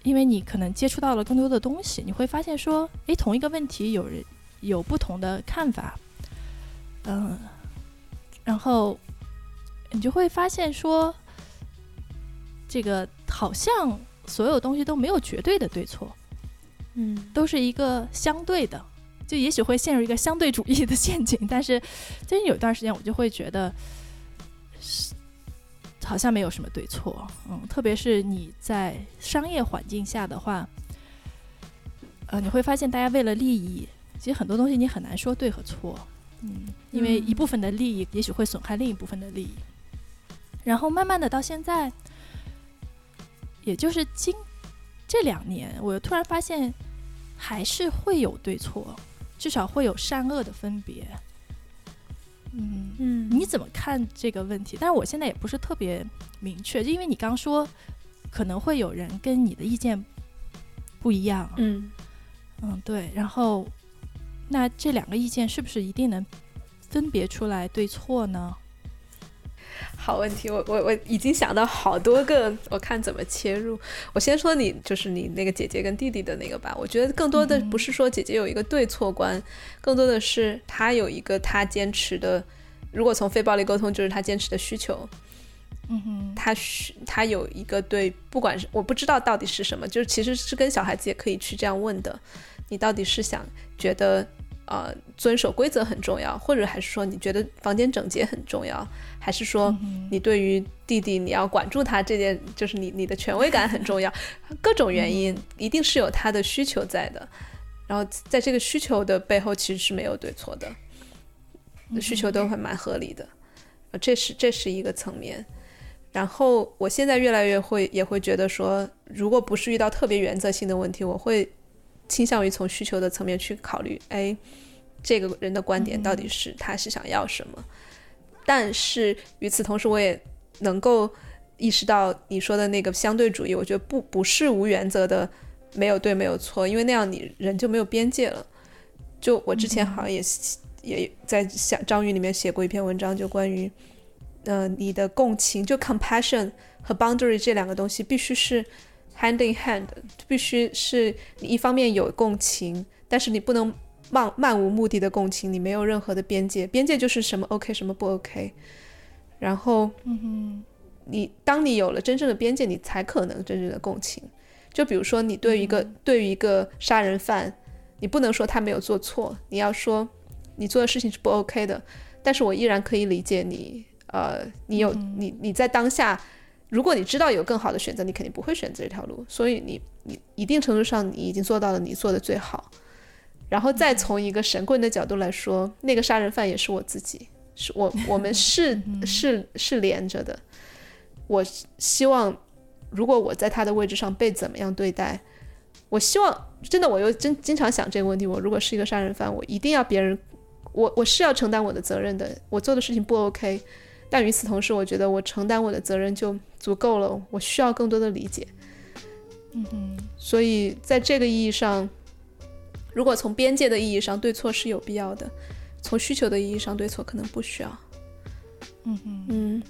因为你可能接触到了更多的东西，你会发现说，诶，同一个问题有人有不同的看法，嗯，然后你就会发现说，这个好像所有东西都没有绝对的对错，嗯，都是一个相对的。就也许会陷入一个相对主义的陷阱，但是最近有一段时间，我就会觉得是好像没有什么对错，嗯，特别是你在商业环境下的话，呃，你会发现大家为了利益，其实很多东西你很难说对和错，嗯，因为一部分的利益也许会损害另一部分的利益，然后慢慢的到现在，也就是今这两年，我突然发现还是会有对错。至少会有善恶的分别，嗯嗯，你怎么看这个问题？但是我现在也不是特别明确，就因为你刚说可能会有人跟你的意见不一样，嗯嗯，对。然后那这两个意见是不是一定能分别出来对错呢？好问题，我我我已经想到好多个，我看怎么切入。我先说你，就是你那个姐姐跟弟弟的那个吧。我觉得更多的不是说姐姐有一个对错观，更多的是她有一个她坚持的。如果从非暴力沟通，就是她坚持的需求。嗯哼，她需她有一个对，不管是我不知道到底是什么，就是其实是跟小孩子也可以去这样问的。你到底是想觉得？呃，遵守规则很重要，或者还是说你觉得房间整洁很重要，还是说你对于弟弟你要管住他这件，就是你你的权威感很重要，各种原因一定是有他的需求在的，然后在这个需求的背后其实是没有对错的，需求都会蛮合理的，这是这是一个层面，然后我现在越来越会也会觉得说，如果不是遇到特别原则性的问题，我会。倾向于从需求的层面去考虑，哎，这个人的观点到底是他是想要什么？但是与此同时，我也能够意识到你说的那个相对主义，我觉得不不是无原则的，没有对没有错，因为那样你人就没有边界了。就我之前好像也也在想章鱼里面写过一篇文章，就关于，呃，你的共情，就 compassion 和 boundary 这两个东西必须是。Hand in hand，必须是你一方面有共情，但是你不能漫漫无目的的共情，你没有任何的边界，边界就是什么 OK 什么不 OK。然后，嗯哼，你当你有了真正的边界，你才可能真正的共情。就比如说，你对于一个对于一个杀人犯，你不能说他没有做错，你要说你做的事情是不 OK 的，但是我依然可以理解你。呃，你有你你在当下，如果你知道有更好的选择，你肯定不会选择这条路。所以你你一定程度上你已经做到了你做的最好。然后再从一个神棍的角度来说，那个杀人犯也是我自己，是我我们是 是是连着的。我希望。如果我在他的位置上被怎么样对待，我希望真的，我又真经常想这个问题。我如果是一个杀人犯，我一定要别人，我我是要承担我的责任的。我做的事情不 OK，但与此同时，我觉得我承担我的责任就足够了。我需要更多的理解。嗯哼。所以在这个意义上，如果从边界的意义上，对错是有必要的；从需求的意义上，对错可能不需要。嗯哼。嗯。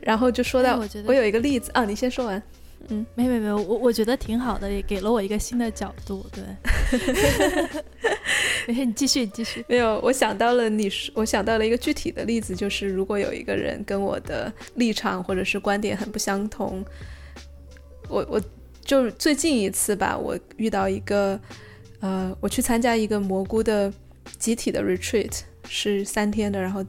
然后就说到，我觉得我有一个例子啊，你先说完。嗯，没没没，我我觉得挺好的，也给了我一个新的角度。对，没事，你继续，你继续。没有，我想到了你，我想到了一个具体的例子，就是如果有一个人跟我的立场或者是观点很不相同，我我就最近一次吧，我遇到一个，呃，我去参加一个蘑菇的集体的 retreat，是三天的，然后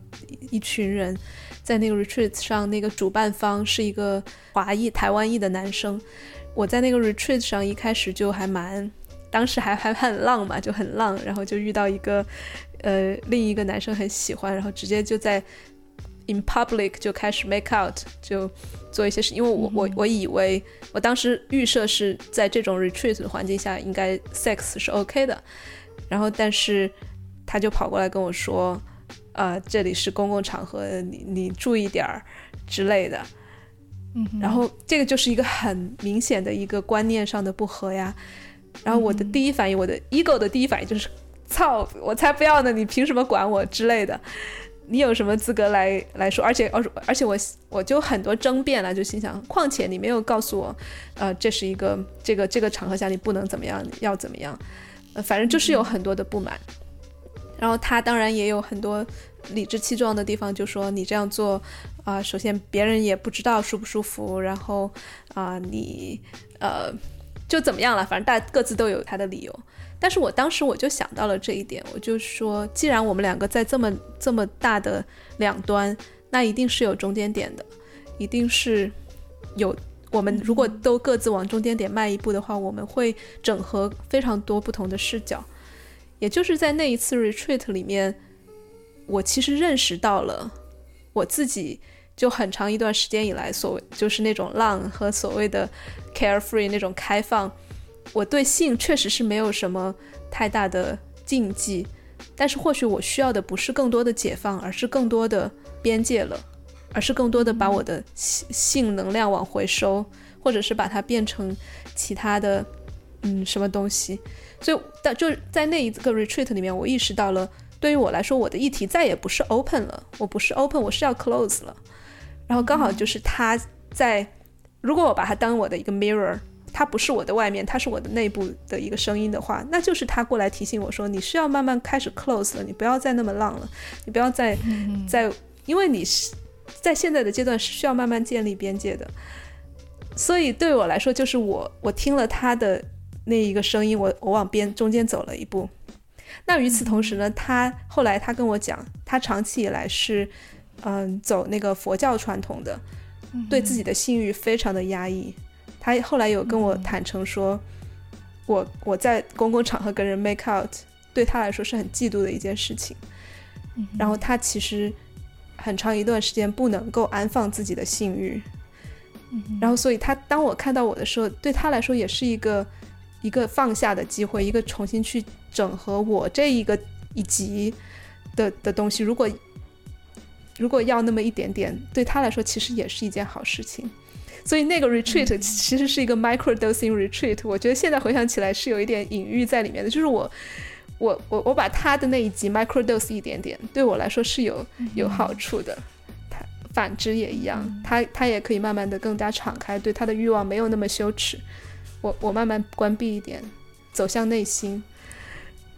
一群人。在那个 retreat 上，那个主办方是一个华裔、台湾裔的男生。我在那个 retreat 上一开始就还蛮，当时还还很浪嘛，就很浪。然后就遇到一个，呃，另一个男生很喜欢，然后直接就在 in public 就开始 make out，就做一些事。因为我我我以为，我当时预设是在这种 retreat 的环境下，应该 sex 是 OK 的。然后，但是他就跑过来跟我说。呃，这里是公共场合，你你注意点儿之类的。嗯，然后这个就是一个很明显的一个观念上的不合呀。然后我的第一反应，我的 ego 的第一反应就是，操，我才不要呢！你凭什么管我之类的？你有什么资格来来说？而且而而且我我就很多争辩了，就心想，况且你没有告诉我，呃，这是一个这个这个场合下你不能怎么样，要怎么样？呃，反正就是有很多的不满。然后他当然也有很多理直气壮的地方，就说你这样做，啊，首先别人也不知道舒不舒服，然后啊，你呃就怎么样了，反正大各自都有他的理由。但是我当时我就想到了这一点，我就说，既然我们两个在这么这么大的两端，那一定是有中间点的，一定是有我们如果都各自往中间点迈一步的话，我们会整合非常多不同的视角。也就是在那一次 retreat 里面，我其实认识到了我自己就很长一段时间以来所谓就是那种浪和所谓的 carefree 那种开放，我对性确实是没有什么太大的禁忌，但是或许我需要的不是更多的解放，而是更多的边界了，而是更多的把我的性性能量往回收，或者是把它变成其他的嗯什么东西。所以，但就在那一个 retreat 里面，我意识到了，对于我来说，我的议题再也不是 open 了，我不是 open，我是要 close 了。然后刚好就是他在，如果我把它当我的一个 mirror，它不是我的外面，它是我的内部的一个声音的话，那就是他过来提醒我说，你是要慢慢开始 close 了，你不要再那么浪了，你不要再在，因为你是在现在的阶段是需要慢慢建立边界的。所以对我来说，就是我我听了他的。那一个声音，我我往边中间走了一步。那与此同时呢，他后来他跟我讲，他长期以来是，嗯，走那个佛教传统的，对自己的性欲非常的压抑。他后来有跟我坦诚说，我我在公共场合跟人 make out，对他来说是很嫉妒的一件事情。然后他其实很长一段时间不能够安放自己的性欲。然后所以他当我看到我的时候，对他来说也是一个。一个放下的机会，一个重新去整合我这一个一级的的东西。如果如果要那么一点点，对他来说其实也是一件好事情。所以那个 retreat 其实是一个 micro dosing retreat。我觉得现在回想起来是有一点隐喻在里面的，就是我我我我把他的那一集 micro dose 一点点，对我来说是有有好处的。他反之也一样，他他也可以慢慢的更加敞开，对他的欲望没有那么羞耻。我我慢慢关闭一点，走向内心。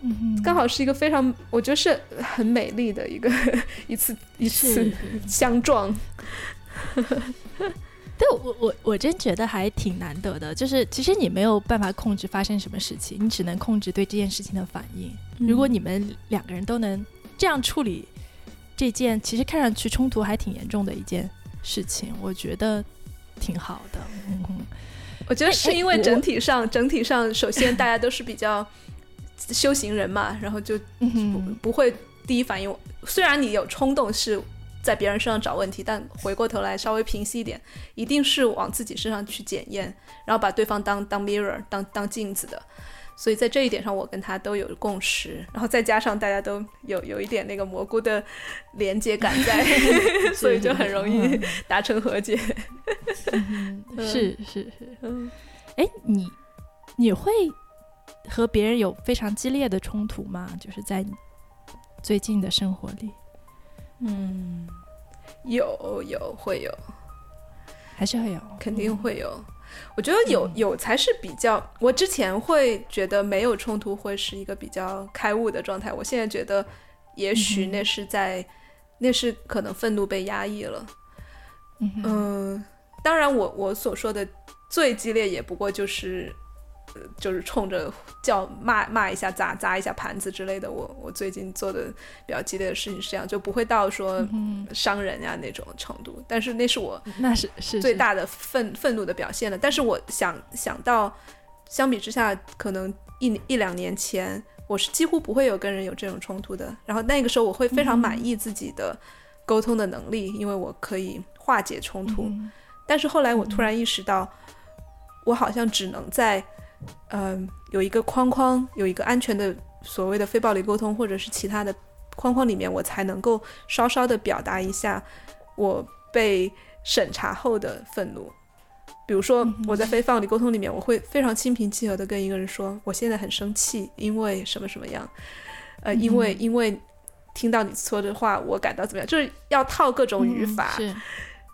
嗯，刚好是一个非常，我觉得是很美丽的一个一次一次相撞。但我我我真觉得还挺难得的，就是其实你没有办法控制发生什么事情，你只能控制对这件事情的反应。如果你们两个人都能这样处理这件其实看上去冲突还挺严重的一件事情，我觉得挺好的。嗯，我觉得是因为 整体上整体上，首先大家都是比较修行人嘛，然后就不不会第一反应，虽然你有冲动是。在别人身上找问题，但回过头来稍微平息一点，一定是往自己身上去检验，然后把对方当当 mirror，当当镜子的。所以在这一点上，我跟他都有共识。然后再加上大家都有有一点那个蘑菇的连接感在 所以就很容易 达成和解。是是是，嗯，哎，你你会和别人有非常激烈的冲突吗？就是在最近的生活里。嗯，有有会有，还是会有，肯定会有。我觉得有有才是比较。我之前会觉得没有冲突会是一个比较开悟的状态，我现在觉得也许那是在，那是可能愤怒被压抑了。嗯，当然我我所说的最激烈也不过就是。就是冲着叫骂骂一下砸砸一下盘子之类的，我我最近做的比较激烈的事情是这样，就不会到说伤人呀那种程度。但是那是我那是是最大的愤愤怒的表现了。但是我想想到，相比之下，可能一一两年前，我是几乎不会有跟人有这种冲突的。然后那个时候，我会非常满意自己的沟通的能力，因为我可以化解冲突。但是后来我突然意识到，我好像只能在嗯，有一个框框，有一个安全的所谓的非暴力沟通，或者是其他的框框里面，我才能够稍稍的表达一下我被审查后的愤怒。比如说，我在非暴力沟通里面，我会非常心平气和的跟一个人说，我现在很生气，因为什么什么样，呃，因为因为听到你说的话，我感到怎么样，就是要套各种语法，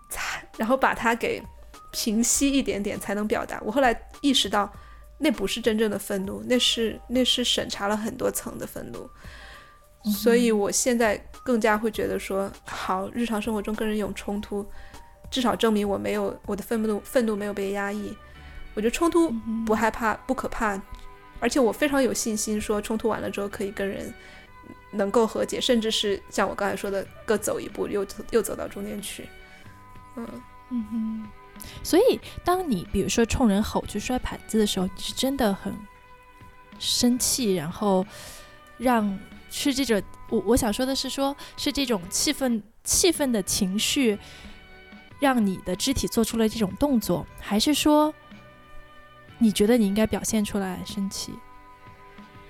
才然后把它给平息一点点，才能表达。我后来意识到。那不是真正的愤怒，那是那是审查了很多层的愤怒，所以我现在更加会觉得说，好，日常生活中跟人有冲突，至少证明我没有我的愤怒愤怒没有被压抑。我觉得冲突不害怕不可怕，而且我非常有信心说冲突完了之后可以跟人能够和解，甚至是像我刚才说的各走一步又又走到中间去。嗯嗯哼。所以，当你比如说冲人吼去摔盘子的时候，你是真的很生气，然后让是这种我我想说的是，说是这种气愤气愤的情绪，让你的肢体做出了这种动作，还是说你觉得你应该表现出来生气？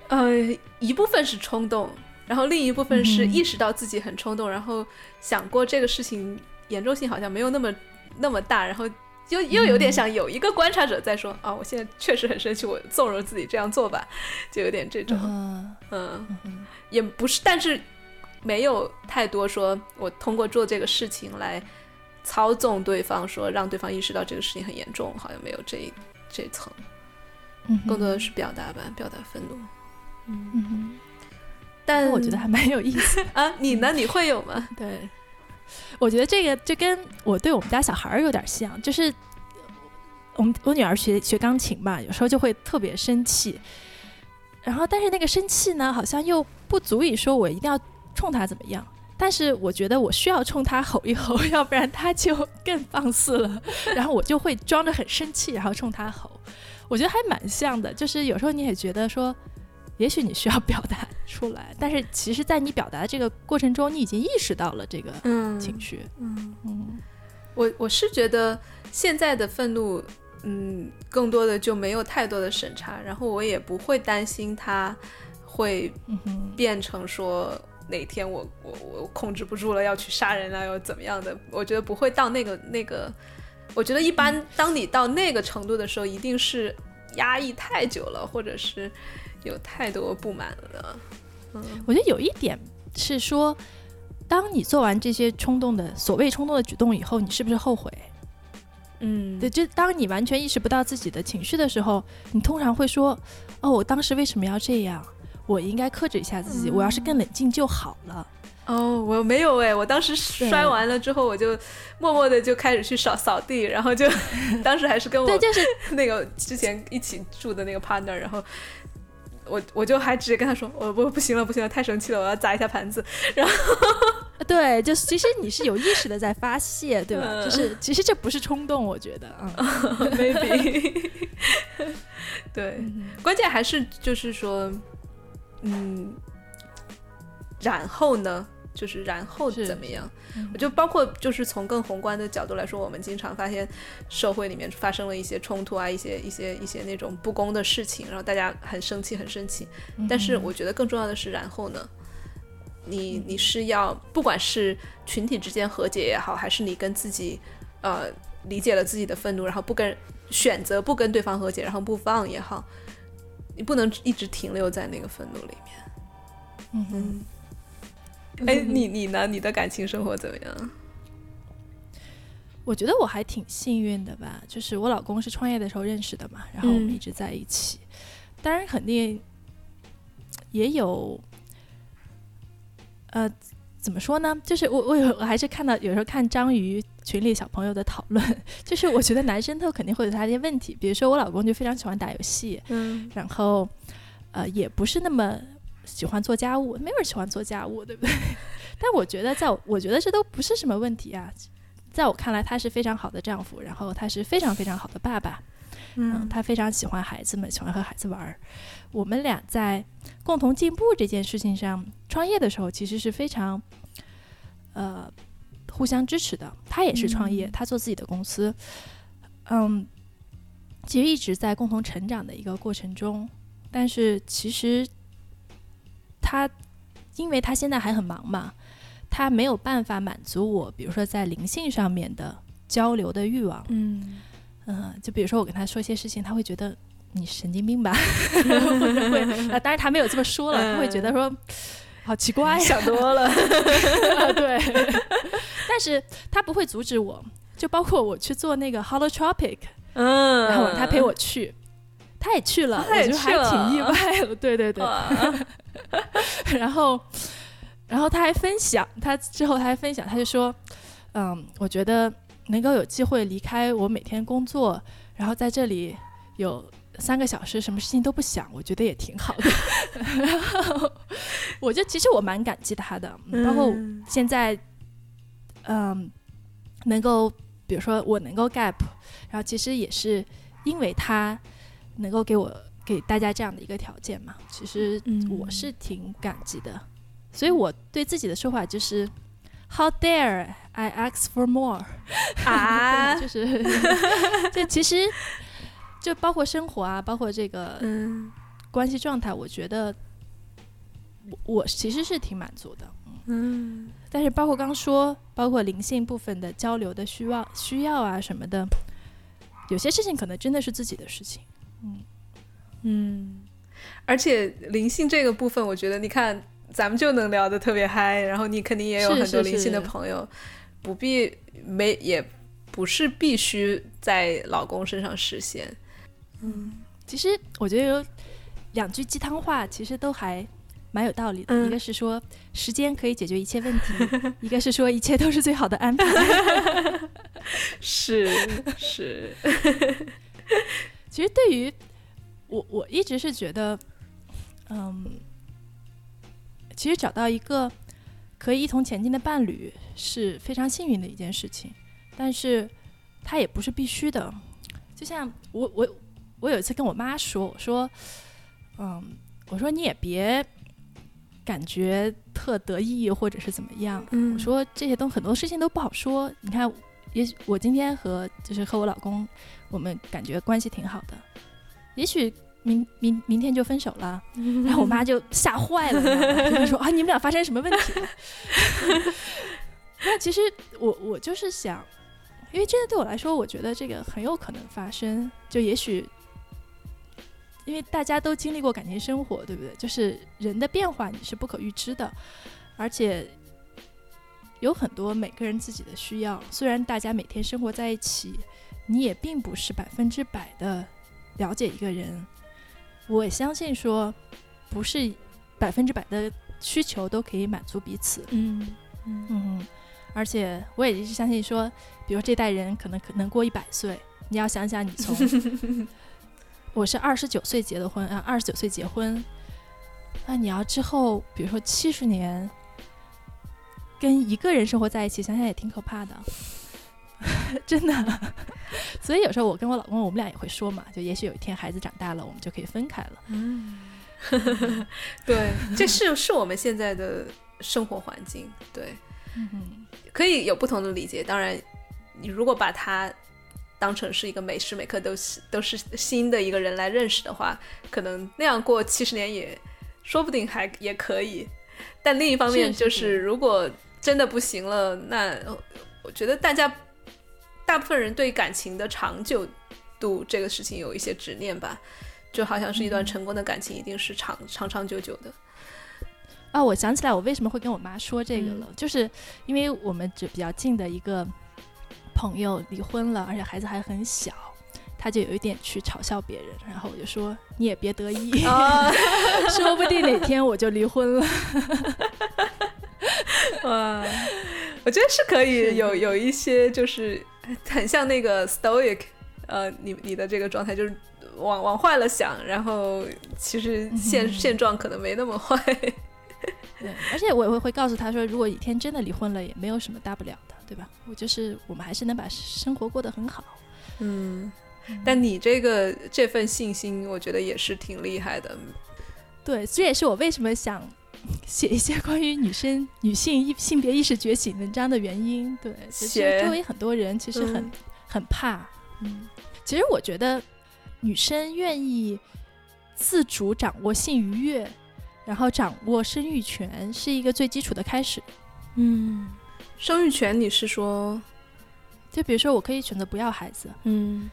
呃，一部分是冲动，然后另一部分是意识到自己很冲动，然后想过这个事情严重性好像没有那么。那么大，然后又又有点想有一个观察者在说啊，我现在确实很生气，我纵容自己这样做吧，就有点这种，嗯，也不是，但是没有太多说我通过做这个事情来操纵对方，说让对方意识到这个事情很严重，好像没有这一这层，更多的是表达吧，表达愤怒，嗯，但我觉得还蛮有意思 啊，你呢？你会有吗？对。我觉得这个就跟我对我们家小孩儿有点像，就是我们我女儿学学钢琴吧，有时候就会特别生气，然后但是那个生气呢，好像又不足以说我一定要冲她怎么样，但是我觉得我需要冲她吼一吼，要不然她就更放肆了，然后我就会装着很生气，然后冲她吼，我觉得还蛮像的，就是有时候你也觉得说。也许你需要 表达出来，但是其实，在你表达这个过程中，你已经意识到了这个情绪。嗯嗯，我我是觉得现在的愤怒，嗯，更多的就没有太多的审查，然后我也不会担心它会变成说哪天我我我控制不住了要去杀人啊，要怎么样的？我觉得不会到那个那个。我觉得一般，当你到那个程度的时候，一定是压抑太久了，或者是。有太多不满了，嗯，我觉得有一点是说，当你做完这些冲动的所谓冲动的举动以后，你是不是后悔？嗯，对，就当你完全意识不到自己的情绪的时候，你通常会说：“哦，我当时为什么要这样？我应该克制一下自己，我要是更冷静就好了。”哦，我没有哎，我当时摔完了之后，我就默默的就开始去扫扫地，然后就 当时还是跟我对，就是 那个之前一起住的那个 partner，然后我我就还直接跟他说：“我不不行了，不行了，太生气了，我要砸一下盘子。”然后 对，就是其实你是有意识的在发泄，对吧？嗯就是其实这不是冲动，我觉得啊。maybe 对，嗯关键还是就是说，嗯，然后呢，就是然后是怎么样？嗯我就包括就是从更宏观的角度来说，我们经常发现社会里面发生了一些冲突啊，一些一些一些那种不公的事情，然后大家很生气很生气。但是我觉得更重要的是，然后呢，你你是要不管是群体之间和解也好，还是你跟自己呃理解了自己的愤怒，然后不跟选择不跟对方和解，然后不放也好，你不能一直停留在那个愤怒里面。嗯哼。哎，你你呢？你的感情生活怎么样？我觉得我还挺幸运的吧，就是我老公是创业的时候认识的嘛，然后我们嗯一直在一起。当然，肯定也有，呃，怎么说呢？就是我我有我还是看到有时候看章鱼群里小朋友的讨论，就是我觉得男生他肯定会有他的一些问题，比如说我老公就非常喜欢打游戏，嗯然后呃也不是那么喜欢做家务，没有人喜欢做家务，对不对？但我觉得在我我觉得这都不是什么问题啊，在我看来他是非常好的丈夫，然后他是非常非常好的爸爸，嗯，他非常喜欢孩子们，喜欢和孩子玩儿。我们俩在共同进步这件事情上，创业的时候其实是非常呃互相支持的。他也是创业，他做自己的公司，嗯，其实一直在共同成长的一个过程中。但是其实他，因为他现在还很忙嘛，他没有办法满足我，比如说在灵性上面的交流的欲望。嗯嗯，就比如说我跟他说一些事情，他会觉得你神经病吧，或者会，啊，当然他没有这么说了，他会觉得说好奇怪呀，想多了。对，但是他不会阻止我，就包括我去做那个 Holotropic，嗯然后他陪我去，他也去了，他也我就还挺意外的，对 对对，然后，然后他还分享，他之后他还分享，他就说，嗯，我觉得能够有机会离开我每天工作，然后在这里有三个小时，什么事情都不想，我觉得也挺好的。然后，我就其实我蛮感激他的，嗯。包括嗯现在，嗯，能够比如说我能够 gap，然后其实也是因为他能够给我给大家这样的一个条件嘛，其实嗯我是挺感激的，所以我对自己的说法就是，How dare I ask for more？啊 就是 就其实就包括生活啊，包括这个嗯关系状态，我觉得我我其实是挺满足的。嗯但是包括刚说，包括灵性部分的交流的需要需要啊什么的，有些事情可能真的是自己的事情。嗯，而且灵性这个部分，我觉得你看咱们就能聊得特别嗨，然后你肯定也有很多灵性的是朋友，不必没也不是必须在老公身上实现。嗯其实我觉得有两句鸡汤话，其实都还蛮有道理的。嗯一个是说时间可以解决一切问题，一个是说一切都是最好的安排。是 是，其实对于我，我一直是觉得，嗯，其实找到一个可以一同前进的伴侣是非常幸运的一件事情，但是它也不是必须的。就像我我我有一次跟我妈说，我说，嗯，我说你也别感觉特得意或者是怎么样，嗯我说这些东很多事情都不好说。你看，也许我今天和就是和我老公，我们感觉关系挺好的，也许明明明天就分手了。然后我妈就吓坏了，就说啊，你们俩发生什么问题了？那其实我我就是想，因为真的对我来说，我觉得这个很有可能发生。就也许，因为大家都经历过感情生活，对不对？就是人的变化你是不可预知的，而且有很多每个人自己的需要。虽然大家每天生活在一起，你也并不是百分之百的了解一个人。我相信说，不是百分之百的需求都可以满足彼此。嗯嗯嗯，而且我也一直相信说，比如这代人可能可能过一百岁，你要想想你从 我是二十九岁结的婚啊，二十九岁结婚，那你要之后比如说七十年跟一个人生活在一起，想想也挺可怕的，真的。所以有时候我跟我老公，我们俩也会说嘛，就也许有一天孩子长大了，我们就可以分开了。嗯，对，这是是我们现在的生活环境，对，嗯可以有不同的理解。当然，你如果把它当成是一个每时每刻都是都是新的一个人来认识的话，可能那样过七十年也说不定还也可以。但另一方面，就是是如果真的不行了，那我觉得大家大部分人对感情的长久度这个事情有一些执念吧，就好像是一段嗯成功的感情一定是长长长久久的。啊，我想起来我为什么会跟我妈说这个嗯了，就是因为我们这比较近的一个朋友离婚了，而且孩子还很小，他就有一点去嘲笑别人，然后我就说你也别得意，啊，说不定哪天我就离婚了。哇，我觉得是可以有有一些就是 很像那个 stoic，呃，你你的这个状态就是往往坏了想，然后其实现、嗯现状可能没那么坏。对，而且我也会会告诉他说，如果有一天真的离婚了，也没有什么大不了的，对吧？我就是我们还是能把生活过得很好。嗯，但你这个这份信心，我觉得也是挺厉害的。对，这也是我为什么想写一些关于女生、女性意性别意识觉醒文章的原因。对，其实周围很多人其实很、嗯很怕。嗯，其实我觉得女生愿意自主掌握性愉悦，然后掌握生育权，是一个最基础的开始。嗯，生育权你是说，就比如说，我可以选择不要孩子，嗯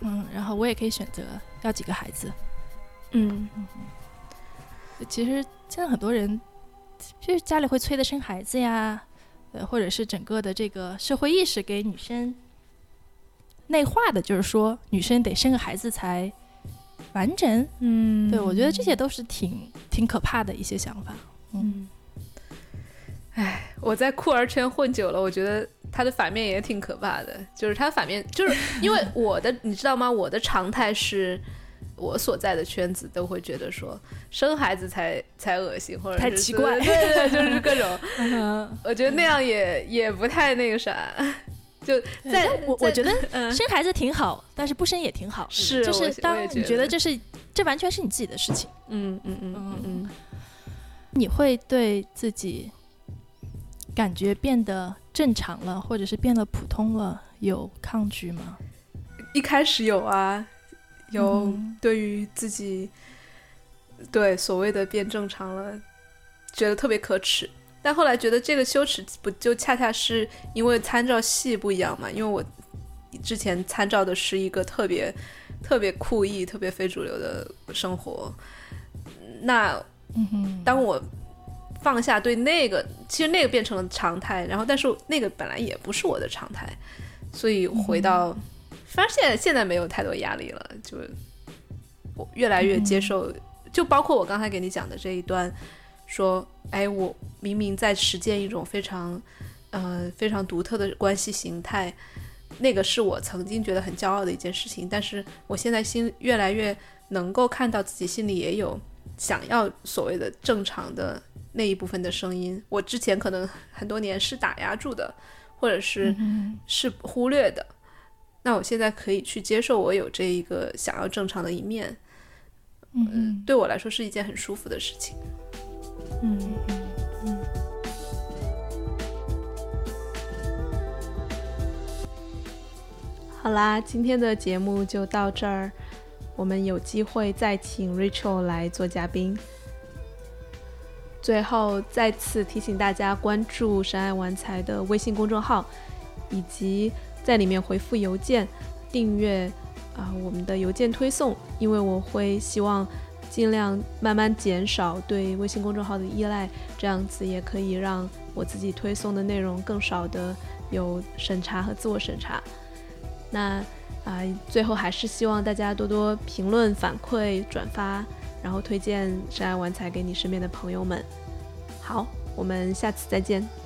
嗯，然后我也可以选择要几个孩子。嗯其实现在很多人就是家里会催着生孩子呀，呃，或者是整个的这个社会意识给女生内化的，就是说女生得生个孩子才完整。嗯对我觉得这些都是挺挺可怕的一些想法。嗯，哎，我在酷儿圈混久了，我觉得它的反面也挺可怕的。就是它反面，就是因为我的，你知道吗？我的常态是，我所在的圈子都会觉得说，生孩子才才恶心，或者是太奇怪对对，对就是各种。嗯 我觉得那样也也不太那个啥。就在我我觉得 嗯生孩子挺好，但是不生也挺好。是就是当你觉得这是这完全是你自己的事情，嗯嗯嗯嗯嗯，你会对自己感觉变得正常了，或者是变得普通了，有抗拒吗？一开始有啊，有嗯对于自己对所谓的变正常了，觉得特别可耻。但后来觉得这个羞耻不就恰恰是因为参照系不一样嘛？因为我之前参照的是一个特别特别酷意、特别非主流的生活。那当我放下对那个，其实那个变成了常态，然后但是那个本来也不是我的常态，所以回到，反正现在现在没有太多压力了，就我越来越接受，就包括我刚才给你讲的这一段，说，哎，我明明在实践一种非常呃非常独特的关系形态。那个是我曾经觉得很骄傲的一件事情，但是我现在心越来越能够看到自己心里也有想要所谓的正常的那一部分的声音，我之前可能很多年是打压住的，或者是、嗯是忽略的。那我现在可以去接受我有这一个想要正常的一面，嗯嗯对我来说是一件很舒服的事情。嗯嗯好啦，今天的节目就到这儿，我们有机会再请 Rachel 来做嘉宾。最后再次提醒大家关注“神爱玩财”的微信公众号，以及在里面回复邮件订阅啊、我们的邮件推送，因为我会希望尽量慢慢减少对微信公众号的依赖，这样子也可以让我自己推送的内容更少的有审查和自我审查。那啊，最后还是希望大家多多评论、反馈、转发，然后推荐《深爱玩财》给你身边的朋友们。好，我们下次再见。